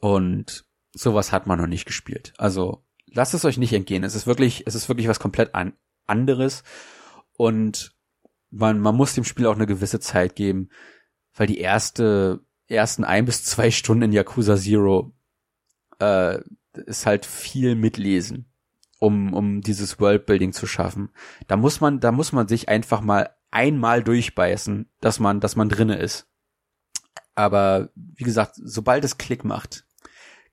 Und sowas hat man noch nicht gespielt. Also, lasst es euch nicht entgehen. Es ist wirklich, es ist wirklich was komplett an, anderes. Und man, man muss dem Spiel auch eine gewisse Zeit geben, weil die erste, ersten ein bis zwei Stunden in Yakuza Zero, äh, ist halt viel mitlesen um, um dieses Worldbuilding zu schaffen. Da muss man, da muss man sich einfach mal einmal durchbeißen, dass man, dass man drinne ist. Aber wie gesagt, sobald es Klick macht,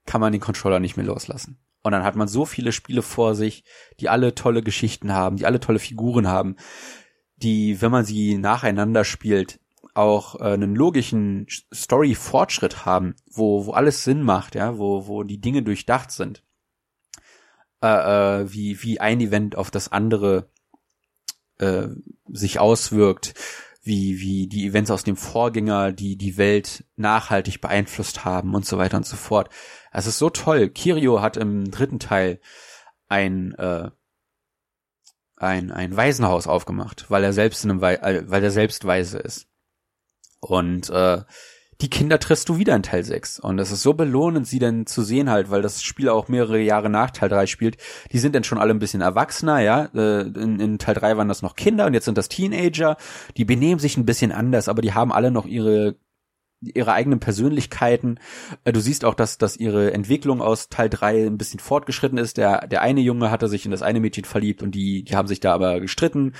kann man den Controller nicht mehr loslassen. Und dann hat man so viele Spiele vor sich, die alle tolle Geschichten haben, die alle tolle Figuren haben, die, wenn man sie nacheinander spielt, auch äh, einen logischen Story-Fortschritt haben, wo, wo alles Sinn macht, ja, wo, wo die Dinge durchdacht sind äh, äh, wie, wie ein Event auf das andere äh, sich auswirkt, wie, wie die Events aus dem Vorgänger, die die Welt nachhaltig beeinflusst haben und so weiter und so fort. Es ist so toll. Kirio hat im dritten Teil ein, äh, ein, ein Waisenhaus aufgemacht, weil er selbst in einem Wei äh, weil er selbst weise ist. Und äh, die Kinder triffst du wieder in Teil 6. Und es ist so belohnend, sie dann zu sehen halt, weil das Spiel auch mehrere Jahre nach Teil 3 spielt. Die sind dann schon alle ein bisschen erwachsener, ja. Äh, in, in Teil 3 waren das noch Kinder und jetzt sind das Teenager. Die benehmen sich ein bisschen anders, aber die haben alle noch ihre ihre eigenen Persönlichkeiten. Äh, du siehst auch, dass, dass ihre Entwicklung aus Teil 3 ein bisschen fortgeschritten ist. Der, der eine Junge hatte sich in das eine Mädchen verliebt und die, die haben sich da aber gestritten.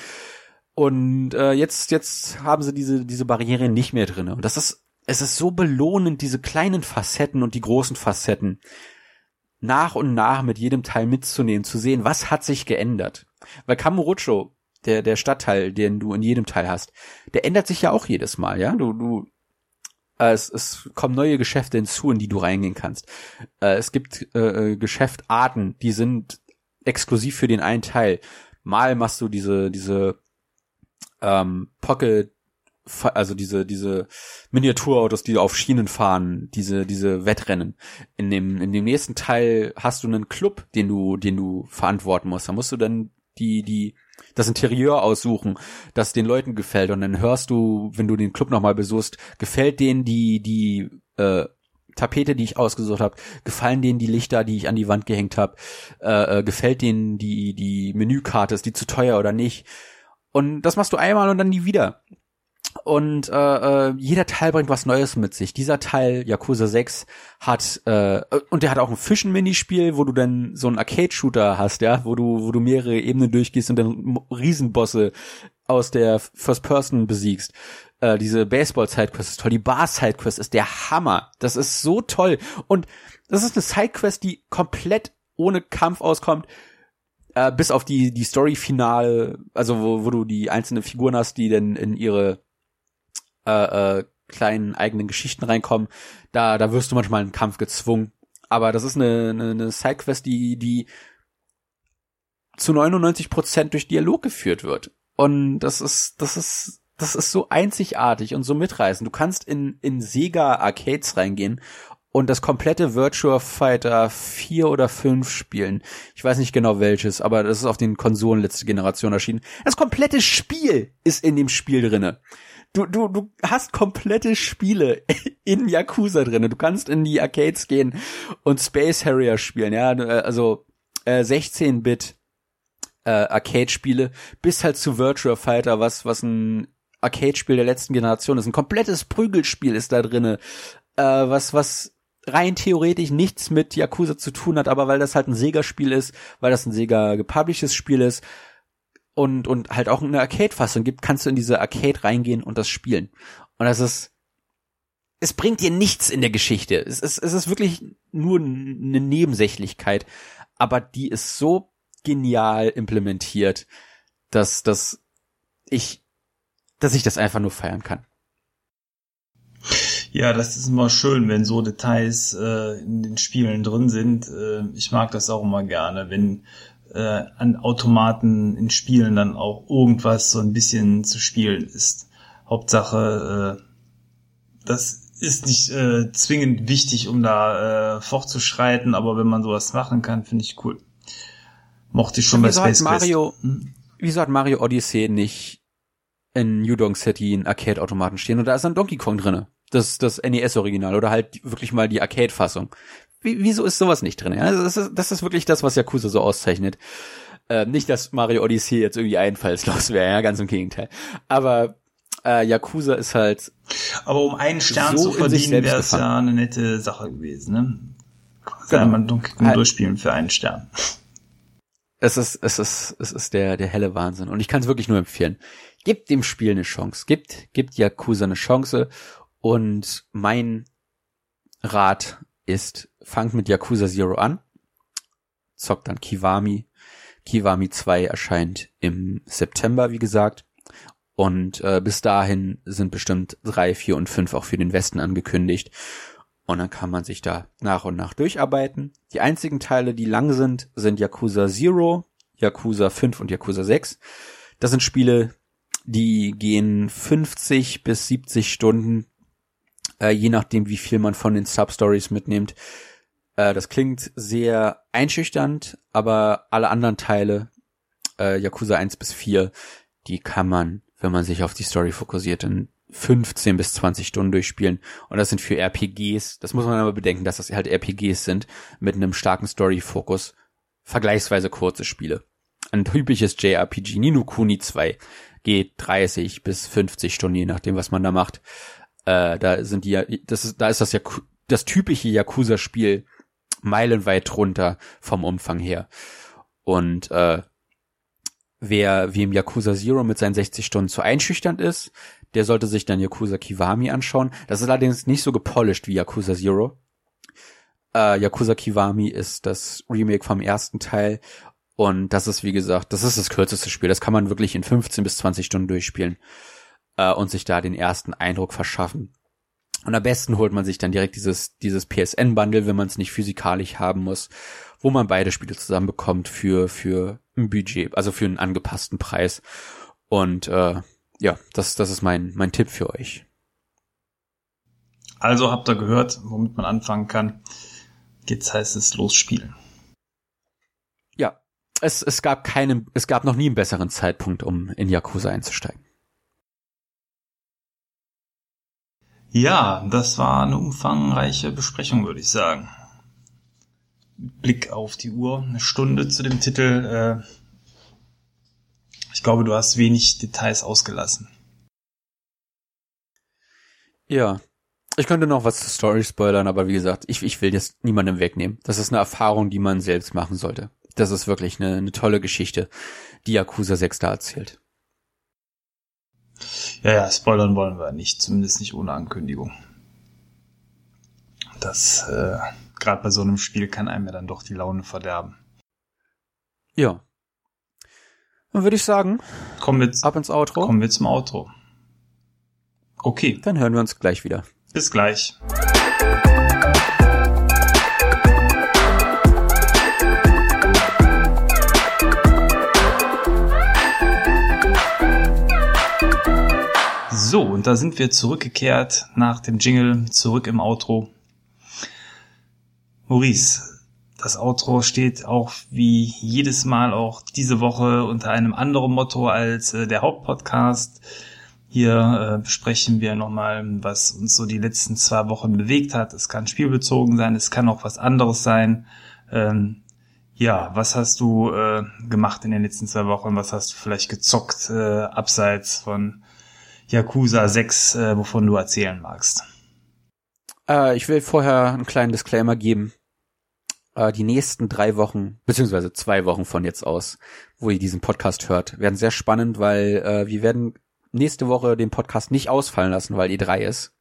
Und äh, jetzt, jetzt haben sie diese, diese Barriere nicht mehr drinne. Und das ist es ist so belohnend, diese kleinen Facetten und die großen Facetten nach und nach mit jedem Teil mitzunehmen, zu sehen, was hat sich geändert. Weil Kamurocho, der, der Stadtteil, den du in jedem Teil hast, der ändert sich ja auch jedes Mal, ja. Du, du, es, es kommen neue Geschäfte hinzu, in die du reingehen kannst. Äh, es gibt äh, äh Geschäftarten, die sind exklusiv für den einen Teil. Mal machst du diese, diese ähm, Pocket also diese diese Miniaturautos, die auf Schienen fahren, diese diese Wettrennen. In dem in dem nächsten Teil hast du einen Club, den du den du verantworten musst. Da musst du dann die die das Interieur aussuchen, das den Leuten gefällt und dann hörst du, wenn du den Club nochmal besuchst, gefällt denen die die äh, Tapete, die ich ausgesucht habe, gefallen denen die Lichter, die ich an die Wand gehängt habe, äh, äh, gefällt denen die die Menükarte, ist die zu teuer oder nicht? Und das machst du einmal und dann nie wieder. Und äh, äh, jeder Teil bringt was Neues mit sich. Dieser Teil, Yakuza 6, hat äh, und der hat auch ein Fischen-Minispiel, wo du dann so einen Arcade-Shooter hast, ja, wo du, wo du mehrere Ebenen durchgehst und dann Riesenbosse aus der First Person besiegst. Äh, diese Baseball-Sidequest ist toll, die Bar-Sidequest ist der Hammer. Das ist so toll. Und das ist eine Sidequest, die komplett ohne Kampf auskommt äh, bis auf die die Story Finale, also wo, wo du die einzelnen Figuren hast, die dann in ihre äh, äh, kleinen eigenen Geschichten reinkommen, da, da wirst du manchmal in einen Kampf gezwungen. Aber das ist eine, eine, eine Sidequest, die, die zu 99 Prozent durch Dialog geführt wird. Und das ist, das ist, das ist so einzigartig und so mitreißend. Du kannst in, in Sega Arcades reingehen und das komplette Virtua Fighter 4 oder 5 spielen. Ich weiß nicht genau welches, aber das ist auf den Konsolen letzte Generation erschienen. Das komplette Spiel ist in dem Spiel drinne du, du, du hast komplette Spiele in Yakuza drinne. Du kannst in die Arcades gehen und Space Harrier spielen, ja, also äh, 16-Bit äh, Arcade-Spiele bis halt zu Virtua Fighter, was was ein Arcade-Spiel der letzten Generation ist. Ein komplettes Prügelspiel ist da drinne, äh, was was rein theoretisch nichts mit Yakuza zu tun hat, aber weil das halt ein Sega-Spiel ist, weil das ein Sega gepublishedes Spiel ist und und halt auch eine Arcade-Fassung gibt, kannst du in diese Arcade reingehen und das spielen. Und das ist es bringt dir nichts in der Geschichte. Es ist, es ist wirklich nur eine Nebensächlichkeit, aber die ist so genial implementiert, dass, dass ich, dass ich das einfach nur feiern kann. Ja, das ist immer schön, wenn so Details äh, in den Spielen drin sind. Äh, ich mag das auch immer gerne, wenn äh, an Automaten in Spielen dann auch irgendwas so ein bisschen zu spielen ist. Hauptsache, äh, das ist nicht äh, zwingend wichtig, um da äh, fortzuschreiten, aber wenn man sowas machen kann, finde ich cool. Mochte ich schon bei Space Mario, hm? Wieso hat Mario Odyssey nicht in New Donk City einen Arcade-Automaten stehen und da ist ein Donkey Kong drinne? Das, das NES-Original oder halt wirklich mal die Arcade-Fassung. Wieso ist sowas nicht drin? Ja, das, ist, das ist wirklich das, was Yakuza so auszeichnet. Äh, nicht, dass Mario Odyssey jetzt irgendwie einfallslos wäre, ja, ganz im Gegenteil. Aber äh, Yakuza ist halt. Aber um einen Stern so zu verdienen, wäre es ja eine nette Sache gewesen, ne? Genau. Donkey Kong halt. durchspielen für einen Stern es ist, es ist, es ist der, der helle Wahnsinn. Und ich kann es wirklich nur empfehlen. Gebt dem Spiel eine Chance. Gibt, gibt Yakuza eine Chance. Und mein Rat ist, fangt mit Yakuza Zero an. Zockt dann Kiwami. Kiwami 2 erscheint im September, wie gesagt. Und äh, bis dahin sind bestimmt drei, vier und fünf auch für den Westen angekündigt. Und dann kann man sich da nach und nach durcharbeiten. Die einzigen Teile, die lang sind, sind Yakuza Zero, Yakuza 5 und Yakuza 6. Das sind Spiele, die gehen 50 bis 70 Stunden, äh, je nachdem, wie viel man von den Substories mitnimmt. Äh, das klingt sehr einschüchternd, aber alle anderen Teile, äh, Yakuza 1 bis 4, die kann man, wenn man sich auf die Story fokussiert, in 15 bis 20 Stunden durchspielen. Und das sind für RPGs, das muss man aber bedenken, dass das halt RPGs sind, mit einem starken Story-Fokus, vergleichsweise kurze Spiele. Ein typisches JRPG, Nino Kuni 2, geht 30 bis 50 Stunden, je nachdem, was man da macht. Äh, da sind die, das ist, da ist das ja das typische Yakuza-Spiel meilenweit drunter vom Umfang her. Und äh, wer wie im Yakuza Zero mit seinen 60 Stunden zu einschüchternd ist, der sollte sich dann Yakuza Kiwami anschauen. Das ist allerdings nicht so gepolished wie Yakuza Zero. Äh, Yakuza Kiwami ist das Remake vom ersten Teil und das ist, wie gesagt, das ist das kürzeste Spiel. Das kann man wirklich in 15 bis 20 Stunden durchspielen äh, und sich da den ersten Eindruck verschaffen. Und am besten holt man sich dann direkt dieses, dieses PSN-Bundle, wenn man es nicht physikalisch haben muss, wo man beide Spiele zusammen bekommt für, für ein Budget, also für einen angepassten Preis. Und äh, ja, das, das ist mein, mein Tipp für euch. Also habt ihr gehört, womit man anfangen kann. Jetzt heißt es losspielen. Ja, es, es gab keinen, es gab noch nie einen besseren Zeitpunkt, um in Yakuza einzusteigen. Ja, das war eine umfangreiche Besprechung, würde ich sagen. Blick auf die Uhr, eine Stunde zu dem Titel. Äh, ich glaube, du hast wenig Details ausgelassen. Ja. Ich könnte noch was zur Story spoilern, aber wie gesagt, ich, ich will jetzt niemandem wegnehmen. Das ist eine Erfahrung, die man selbst machen sollte. Das ist wirklich eine, eine tolle Geschichte, die Yakuza 6 da erzählt. Ja, ja, spoilern wollen wir nicht, zumindest nicht ohne Ankündigung. Das, äh, gerade bei so einem Spiel kann einem ja dann doch die Laune verderben. Ja, dann würde ich sagen, kommen wir ab ins Outro. Kommen wir zum Outro. Okay. Dann hören wir uns gleich wieder. Bis gleich. So, und da sind wir zurückgekehrt nach dem Jingle, zurück im Outro. Maurice, das Outro steht auch wie jedes Mal auch diese Woche unter einem anderen Motto als äh, der Hauptpodcast. Hier äh, besprechen wir nochmal, was uns so die letzten zwei Wochen bewegt hat. Es kann spielbezogen sein, es kann auch was anderes sein. Ähm, ja, was hast du äh, gemacht in den letzten zwei Wochen? Was hast du vielleicht gezockt, äh, abseits von Yakuza 6, äh, wovon du erzählen magst? Äh, ich will vorher einen kleinen Disclaimer geben. Äh, die nächsten drei Wochen, beziehungsweise zwei Wochen von jetzt aus, wo ihr diesen Podcast hört, werden sehr spannend, weil äh, wir werden nächste Woche den Podcast nicht ausfallen lassen, weil E3 ist.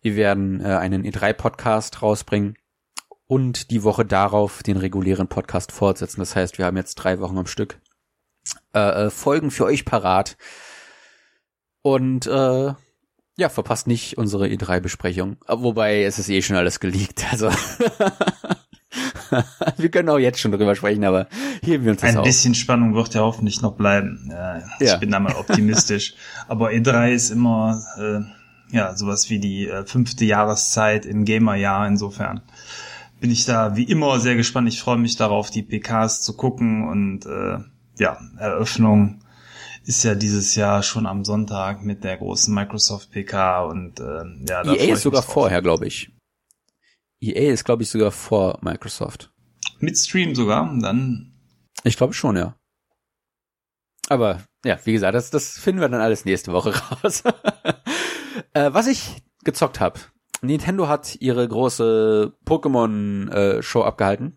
Wir werden äh, einen E3-Podcast rausbringen und die Woche darauf den regulären Podcast fortsetzen. Das heißt, wir haben jetzt drei Wochen am Stück äh, äh Folgen für euch parat. Und äh, ja, verpasst nicht unsere E3-Besprechung. Wobei es ist eh schon alles geleakt. Also wir können auch jetzt schon drüber sprechen, aber heben wir uns das Ein auf. bisschen Spannung wird ja hoffentlich noch bleiben. Ja, ich bin da mal optimistisch. aber E3 ist immer äh, ja sowas wie die äh, fünfte Jahreszeit im Gamer-Jahr. Insofern bin ich da wie immer sehr gespannt. Ich freue mich darauf, die PKs zu gucken und äh, ja, Eröffnung ist ja dieses Jahr schon am Sonntag mit der großen Microsoft PK und äh, ja, da EA ist sogar vorher, glaube ich. EA ist, glaube ich, sogar vor Microsoft. Mit Stream sogar, dann. Ich glaube schon, ja. Aber ja, wie gesagt, das, das finden wir dann alles nächste Woche raus. äh, was ich gezockt habe. Nintendo hat ihre große Pokémon-Show äh, abgehalten.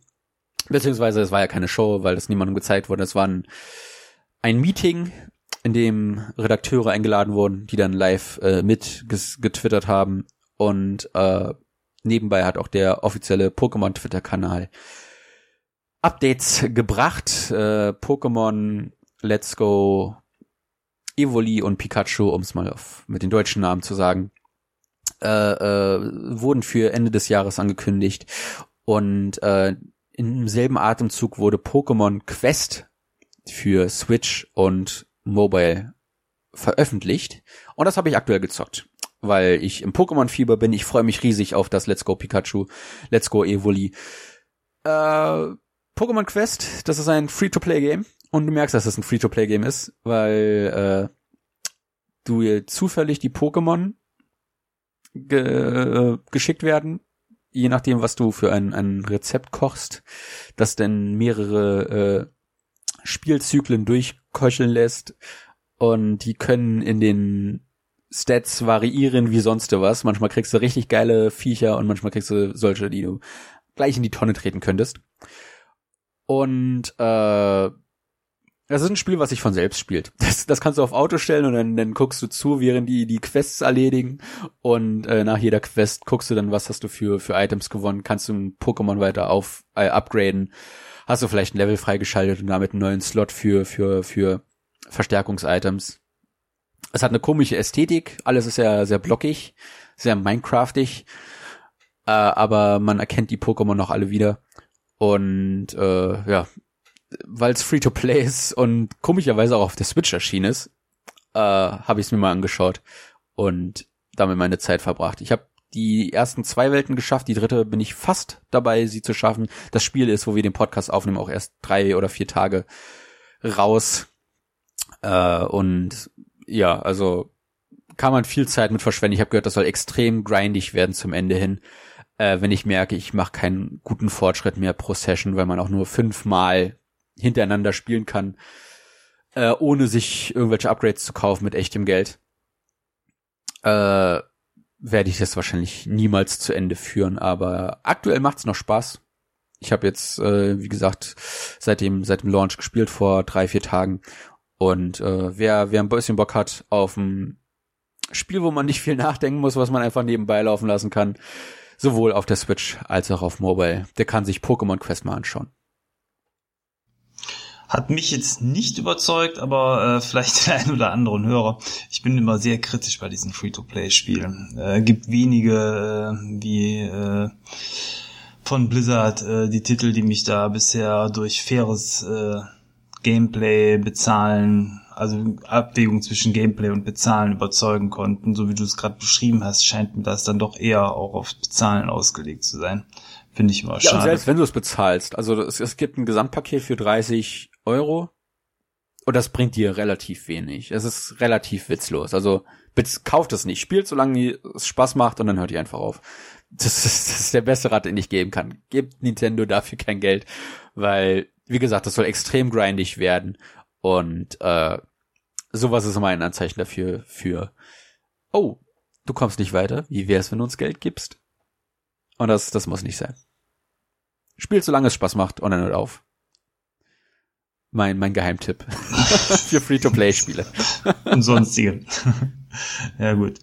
Beziehungsweise es war ja keine Show, weil das niemandem gezeigt wurde. Es war ein, ein Meeting in dem Redakteure eingeladen wurden, die dann live äh, mit getwittert haben und äh, nebenbei hat auch der offizielle Pokémon Twitter-Kanal Updates gebracht. Äh, Pokémon Let's Go Evoli und Pikachu, um es mal auf, mit den deutschen Namen zu sagen, äh, äh, wurden für Ende des Jahres angekündigt und äh, im selben Atemzug wurde Pokémon Quest für Switch und Mobile veröffentlicht. Und das habe ich aktuell gezockt, weil ich im Pokémon-Fieber bin. Ich freue mich riesig auf das Let's Go Pikachu, Let's Go Evoli. Äh, Pokémon Quest, das ist ein Free-to-Play-Game. Und du merkst, dass es ein Free-to-Play-Game ist, weil äh, du zufällig die Pokémon ge äh, geschickt werden, je nachdem, was du für ein, ein Rezept kochst, das denn mehrere äh, Spielzyklen durchköcheln lässt und die können in den Stats variieren wie sonst was. Manchmal kriegst du richtig geile Viecher und manchmal kriegst du solche, die du gleich in die Tonne treten könntest. Und äh, das ist ein Spiel, was sich von selbst spielt. Das, das kannst du auf Auto stellen und dann, dann guckst du zu, während die die Quests erledigen. Und äh, nach jeder Quest guckst du dann, was hast du für für Items gewonnen, kannst du ein Pokémon weiter auf äh, upgraden hast du vielleicht ein Level freigeschaltet und damit einen neuen Slot für, für, für Verstärkungs-Items. Es hat eine komische Ästhetik, alles ist ja sehr blockig, sehr Minecraftig, äh, aber man erkennt die Pokémon noch alle wieder. Und äh, ja, weil es Free-to-Play ist und komischerweise auch auf der Switch erschienen ist, äh, habe ich es mir mal angeschaut und damit meine Zeit verbracht. Ich habe die ersten zwei Welten geschafft, die dritte bin ich fast dabei, sie zu schaffen. Das Spiel ist, wo wir den Podcast aufnehmen, auch erst drei oder vier Tage raus. Äh, und ja, also kann man viel Zeit mit verschwenden. Ich habe gehört, das soll extrem grindig werden zum Ende hin, äh, wenn ich merke, ich mache keinen guten Fortschritt mehr pro Session, weil man auch nur fünfmal hintereinander spielen kann, äh, ohne sich irgendwelche Upgrades zu kaufen mit echtem Geld. Äh, werde ich das wahrscheinlich niemals zu Ende führen, aber aktuell macht's noch Spaß. Ich habe jetzt, äh, wie gesagt, seit dem, seit dem Launch gespielt vor drei, vier Tagen. Und äh, wer, wer ein bisschen Bock hat auf ein Spiel, wo man nicht viel nachdenken muss, was man einfach nebenbei laufen lassen kann, sowohl auf der Switch als auch auf Mobile, der kann sich Pokémon Quest mal anschauen. Hat mich jetzt nicht überzeugt, aber äh, vielleicht der ein oder anderen Hörer. Ich bin immer sehr kritisch bei diesen Free-to-Play-Spielen. Äh, gibt wenige äh, wie äh, von Blizzard äh, die Titel, die mich da bisher durch faires äh, Gameplay bezahlen, also Abwägung zwischen Gameplay und Bezahlen überzeugen konnten. So wie du es gerade beschrieben hast, scheint mir das dann doch eher auch auf Bezahlen ausgelegt zu sein. Finde ich immer ja, schade. Und selbst wenn du es bezahlst, also es, es gibt ein Gesamtpaket für 30 Euro. Und das bringt dir relativ wenig. Es ist relativ witzlos. Also kauft es nicht, spielt solange es Spaß macht und dann hört ihr einfach auf. Das ist, das ist der beste Rat, den ich geben kann. Gebt Nintendo dafür kein Geld, weil, wie gesagt, das soll extrem grindig werden und äh, sowas ist immer ein Anzeichen dafür, für, oh, du kommst nicht weiter, wie wär's, wenn du uns Geld gibst? Und das, das muss nicht sein. Spielt, solange es Spaß macht und dann hört auf. Mein, mein Geheimtipp für Free-to-Play-Spiele. und sonstige. ja, gut.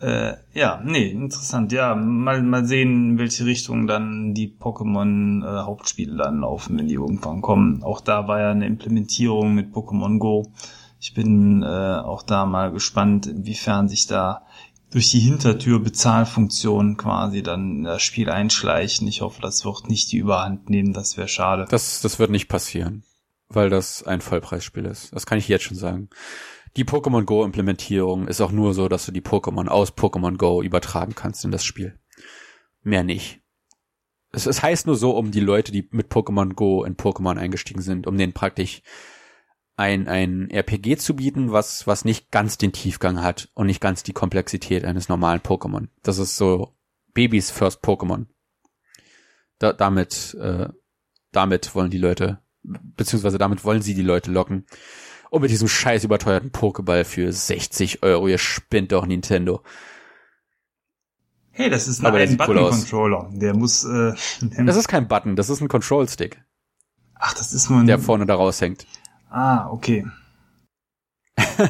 Äh, ja, nee, interessant. Ja, mal, mal sehen, in welche Richtung dann die Pokémon-Hauptspiele äh, dann laufen, wenn die irgendwann kommen. Auch da war ja eine Implementierung mit Pokémon Go. Ich bin äh, auch da mal gespannt, inwiefern sich da durch die Hintertür Bezahlfunktion quasi dann das Spiel einschleichen. Ich hoffe, das wird nicht die Überhand nehmen, das wäre schade. Das, das wird nicht passieren, weil das ein Vollpreisspiel ist. Das kann ich jetzt schon sagen. Die Pokémon Go Implementierung ist auch nur so, dass du die Pokémon aus Pokémon Go übertragen kannst in das Spiel. Mehr nicht. Es, es heißt nur so, um die Leute, die mit Pokémon Go in Pokémon eingestiegen sind, um denen praktisch ein, ein RPG zu bieten, was, was nicht ganz den Tiefgang hat und nicht ganz die Komplexität eines normalen Pokémon. Das ist so Babys First Pokémon. Da, damit, äh, damit wollen die Leute, beziehungsweise damit wollen sie die Leute locken. Und mit diesem scheiß überteuerten Pokéball für 60 Euro, ihr spinnt doch Nintendo. Hey, das ist ein, ein Button-Controller. Cool der muss. Äh, das ist kein Button, das ist ein Control-Stick. Ach, das ist nur ein. Der vorne da raushängt. Ah, okay.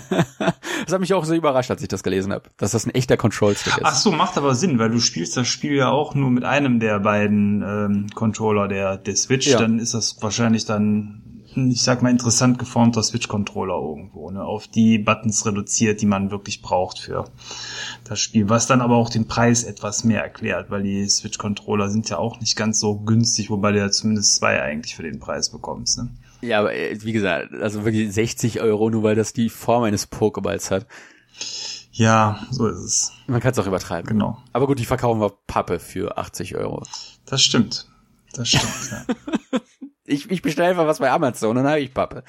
das hat mich auch so überrascht, als ich das gelesen habe, dass das ein echter Control-Stick ist. Ach so, macht aber Sinn, weil du spielst das Spiel ja auch nur mit einem der beiden ähm, Controller der, der Switch. Ja. Dann ist das wahrscheinlich dann, ich sag mal, interessant geformter Switch-Controller irgendwo, ne? auf die Buttons reduziert, die man wirklich braucht für das Spiel. Was dann aber auch den Preis etwas mehr erklärt, weil die Switch-Controller sind ja auch nicht ganz so günstig, wobei du ja zumindest zwei eigentlich für den Preis bekommst. Ne? Ja, aber äh, wie gesagt, also wirklich 60 Euro, nur weil das die Form eines Pokeballs hat. Ja, so ist es. Man kann es auch übertreiben. Genau. Aber gut, die verkaufen wir Pappe für 80 Euro. Das stimmt. Das stimmt, ja. ich, ich bestelle einfach was bei Amazon und dann habe ich Pappe.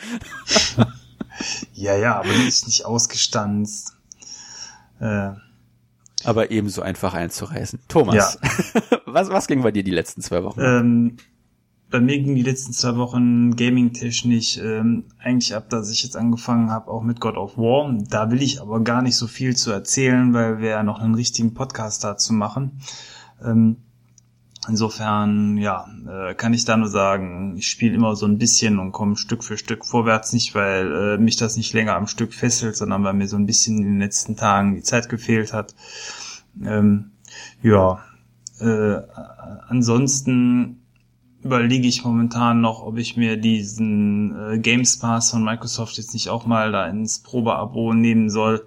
ja, ja, aber die ist nicht ausgestanzt. Äh, aber ebenso einfach einzureißen. Thomas, ja. was, was ging bei dir die letzten zwei Wochen? Ähm, bei mir ging die letzten zwei Wochen gaming-technisch ähm, eigentlich ab, dass ich jetzt angefangen habe, auch mit God of War. Da will ich aber gar nicht so viel zu erzählen, weil wir ja noch einen richtigen Podcast dazu machen. Ähm, insofern, ja, äh, kann ich da nur sagen, ich spiele immer so ein bisschen und komme Stück für Stück vorwärts, nicht weil äh, mich das nicht länger am Stück fesselt, sondern weil mir so ein bisschen in den letzten Tagen die Zeit gefehlt hat. Ähm, ja, äh, ansonsten überlege ich momentan noch, ob ich mir diesen äh, Games Pass von Microsoft jetzt nicht auch mal da ins Probeabo nehmen soll,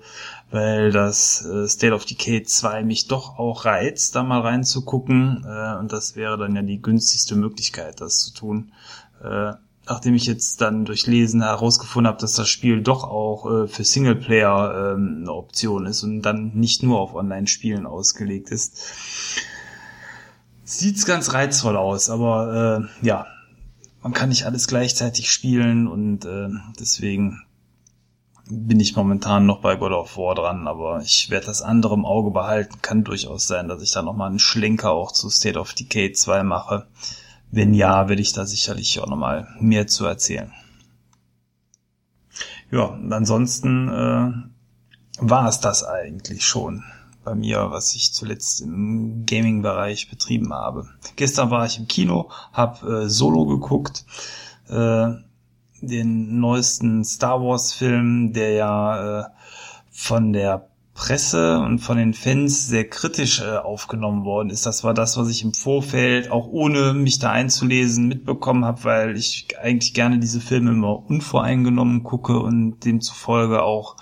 weil das äh, State of Decay 2 mich doch auch reizt, da mal reinzugucken. Äh, und das wäre dann ja die günstigste Möglichkeit, das zu tun. Äh, nachdem ich jetzt dann durch Lesen herausgefunden habe, dass das Spiel doch auch äh, für Singleplayer äh, eine Option ist und dann nicht nur auf Online-Spielen ausgelegt ist sieht's ganz reizvoll aus, aber äh, ja, man kann nicht alles gleichzeitig spielen und äh, deswegen bin ich momentan noch bei God of War dran, aber ich werde das andere im Auge behalten. Kann durchaus sein, dass ich da nochmal einen Schlenker auch zu State of Decay 2 mache. Wenn ja, werde ich da sicherlich auch nochmal mehr zu erzählen. Ja, ansonsten äh, war es das eigentlich schon bei mir, was ich zuletzt im Gaming-Bereich betrieben habe. Gestern war ich im Kino, habe äh, Solo geguckt, äh, den neuesten Star Wars-Film, der ja äh, von der Presse und von den Fans sehr kritisch äh, aufgenommen worden ist. Das war das, was ich im Vorfeld, auch ohne mich da einzulesen, mitbekommen habe, weil ich eigentlich gerne diese Filme immer unvoreingenommen gucke und demzufolge auch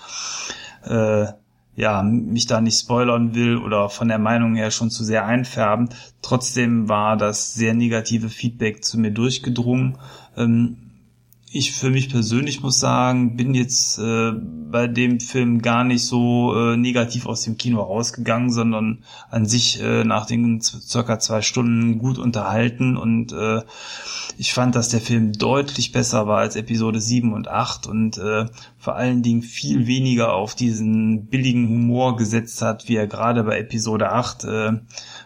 äh, ja, mich da nicht spoilern will oder von der Meinung her schon zu sehr einfärben. Trotzdem war das sehr negative Feedback zu mir durchgedrungen. Ähm, ich für mich persönlich muss sagen, bin jetzt äh, bei dem Film gar nicht so äh, negativ aus dem Kino rausgegangen, sondern an sich äh, nach den circa zwei Stunden gut unterhalten. Und äh, ich fand, dass der Film deutlich besser war als Episode 7 und 8 und äh, vor allen Dingen viel weniger auf diesen billigen Humor gesetzt hat, wie er gerade bei Episode 8 äh,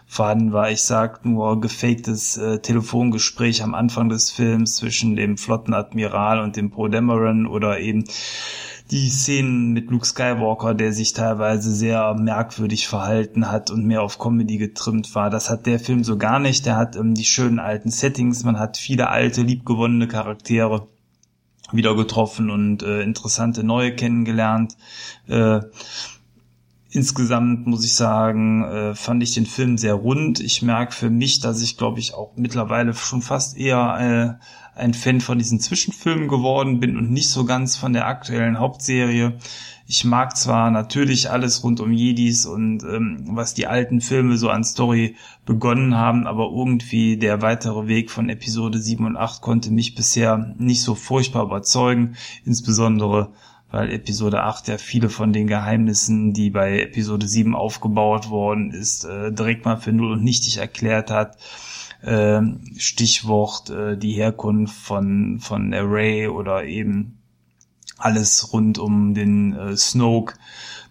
vorhanden war. Ich sag nur gefaktes äh, Telefongespräch am Anfang des Films zwischen dem Flottenadmiral und dem Poe Dameron oder eben die Szenen mit Luke Skywalker, der sich teilweise sehr merkwürdig verhalten hat und mehr auf Comedy getrimmt war. Das hat der Film so gar nicht. Der hat ähm, die schönen alten Settings, man hat viele alte, liebgewonnene Charaktere wieder getroffen und äh, interessante neue kennengelernt. Äh, insgesamt muss ich sagen, äh, fand ich den Film sehr rund. Ich merke für mich, dass ich, glaube ich, auch mittlerweile schon fast eher äh, ein Fan von diesen Zwischenfilmen geworden bin und nicht so ganz von der aktuellen Hauptserie. Ich mag zwar natürlich alles rund um Jedis und ähm, was die alten Filme so an Story begonnen haben, aber irgendwie der weitere Weg von Episode 7 und 8 konnte mich bisher nicht so furchtbar überzeugen, insbesondere weil Episode 8 ja viele von den Geheimnissen, die bei Episode 7 aufgebaut worden ist, äh, direkt mal für null und nichtig erklärt hat. Äh, Stichwort äh, die Herkunft von, von Array oder eben alles rund um den äh, Snoke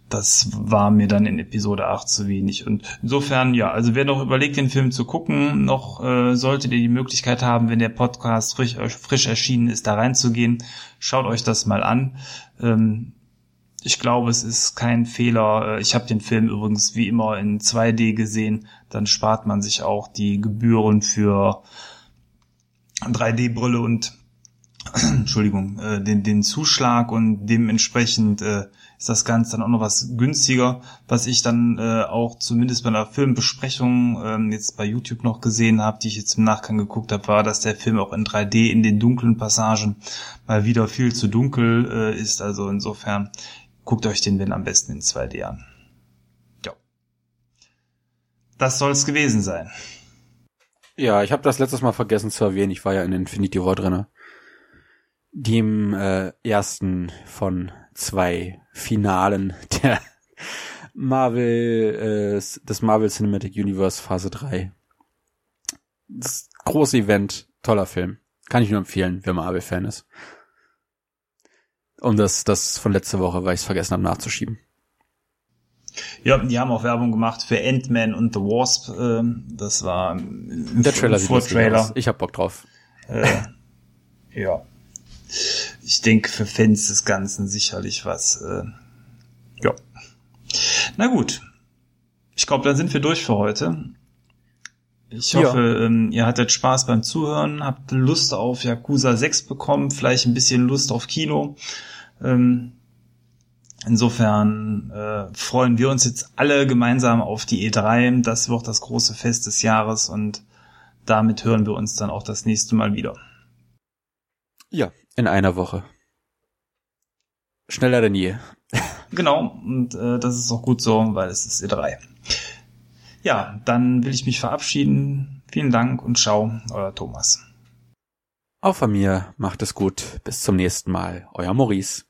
das war mir dann in Episode 8 zu wenig. Und insofern, ja, also wer noch überlegt, den Film zu gucken, noch äh, solltet ihr die Möglichkeit haben, wenn der Podcast frisch, äh, frisch erschienen ist, da reinzugehen. Schaut euch das mal an. Ähm, ich glaube, es ist kein Fehler. Äh, ich habe den Film übrigens wie immer in 2D gesehen. Dann spart man sich auch die Gebühren für 3D-Brille und Entschuldigung, äh, den, den Zuschlag und dementsprechend äh, ist das Ganze dann auch noch was günstiger, was ich dann äh, auch zumindest bei einer Filmbesprechung ähm, jetzt bei YouTube noch gesehen habe, die ich jetzt im Nachgang geguckt habe, war, dass der Film auch in 3D in den dunklen Passagen mal wieder viel zu dunkel äh, ist. Also insofern guckt euch den wenn am besten in 2D an. Ja. Das soll's gewesen sein. Ja, ich habe das letztes Mal vergessen zu erwähnen. Ich war ja in Infinity War drinne dem äh, ersten von zwei Finalen der Marvel, äh, des Marvel Cinematic Universe Phase 3. Das große Event, toller Film. Kann ich nur empfehlen, wer Marvel-Fan ist. Und das, das von letzter Woche, weil ich es vergessen habe nachzuschieben. Ja, die haben auch Werbung gemacht für Ant-Man und The Wasp. Äh, das war der Trailer sieht Trailer. Ich hab Bock drauf. Äh, ja ich denke für Fans des Ganzen sicherlich was. Äh, ja. Na gut. Ich glaube, dann sind wir durch für heute. Ich hoffe, ja. ähm, ihr hattet Spaß beim Zuhören, habt Lust auf Yakuza 6 bekommen, vielleicht ein bisschen Lust auf Kino. Ähm, insofern äh, freuen wir uns jetzt alle gemeinsam auf die E3. Das wird das große Fest des Jahres und damit hören wir uns dann auch das nächste Mal wieder. Ja, in einer Woche. Schneller denn je. Genau, und äh, das ist auch gut so, weil es ist E3. Ja, dann will ich mich verabschieden. Vielen Dank und ciao, euer Thomas. Auch von mir, macht es gut. Bis zum nächsten Mal. Euer Maurice.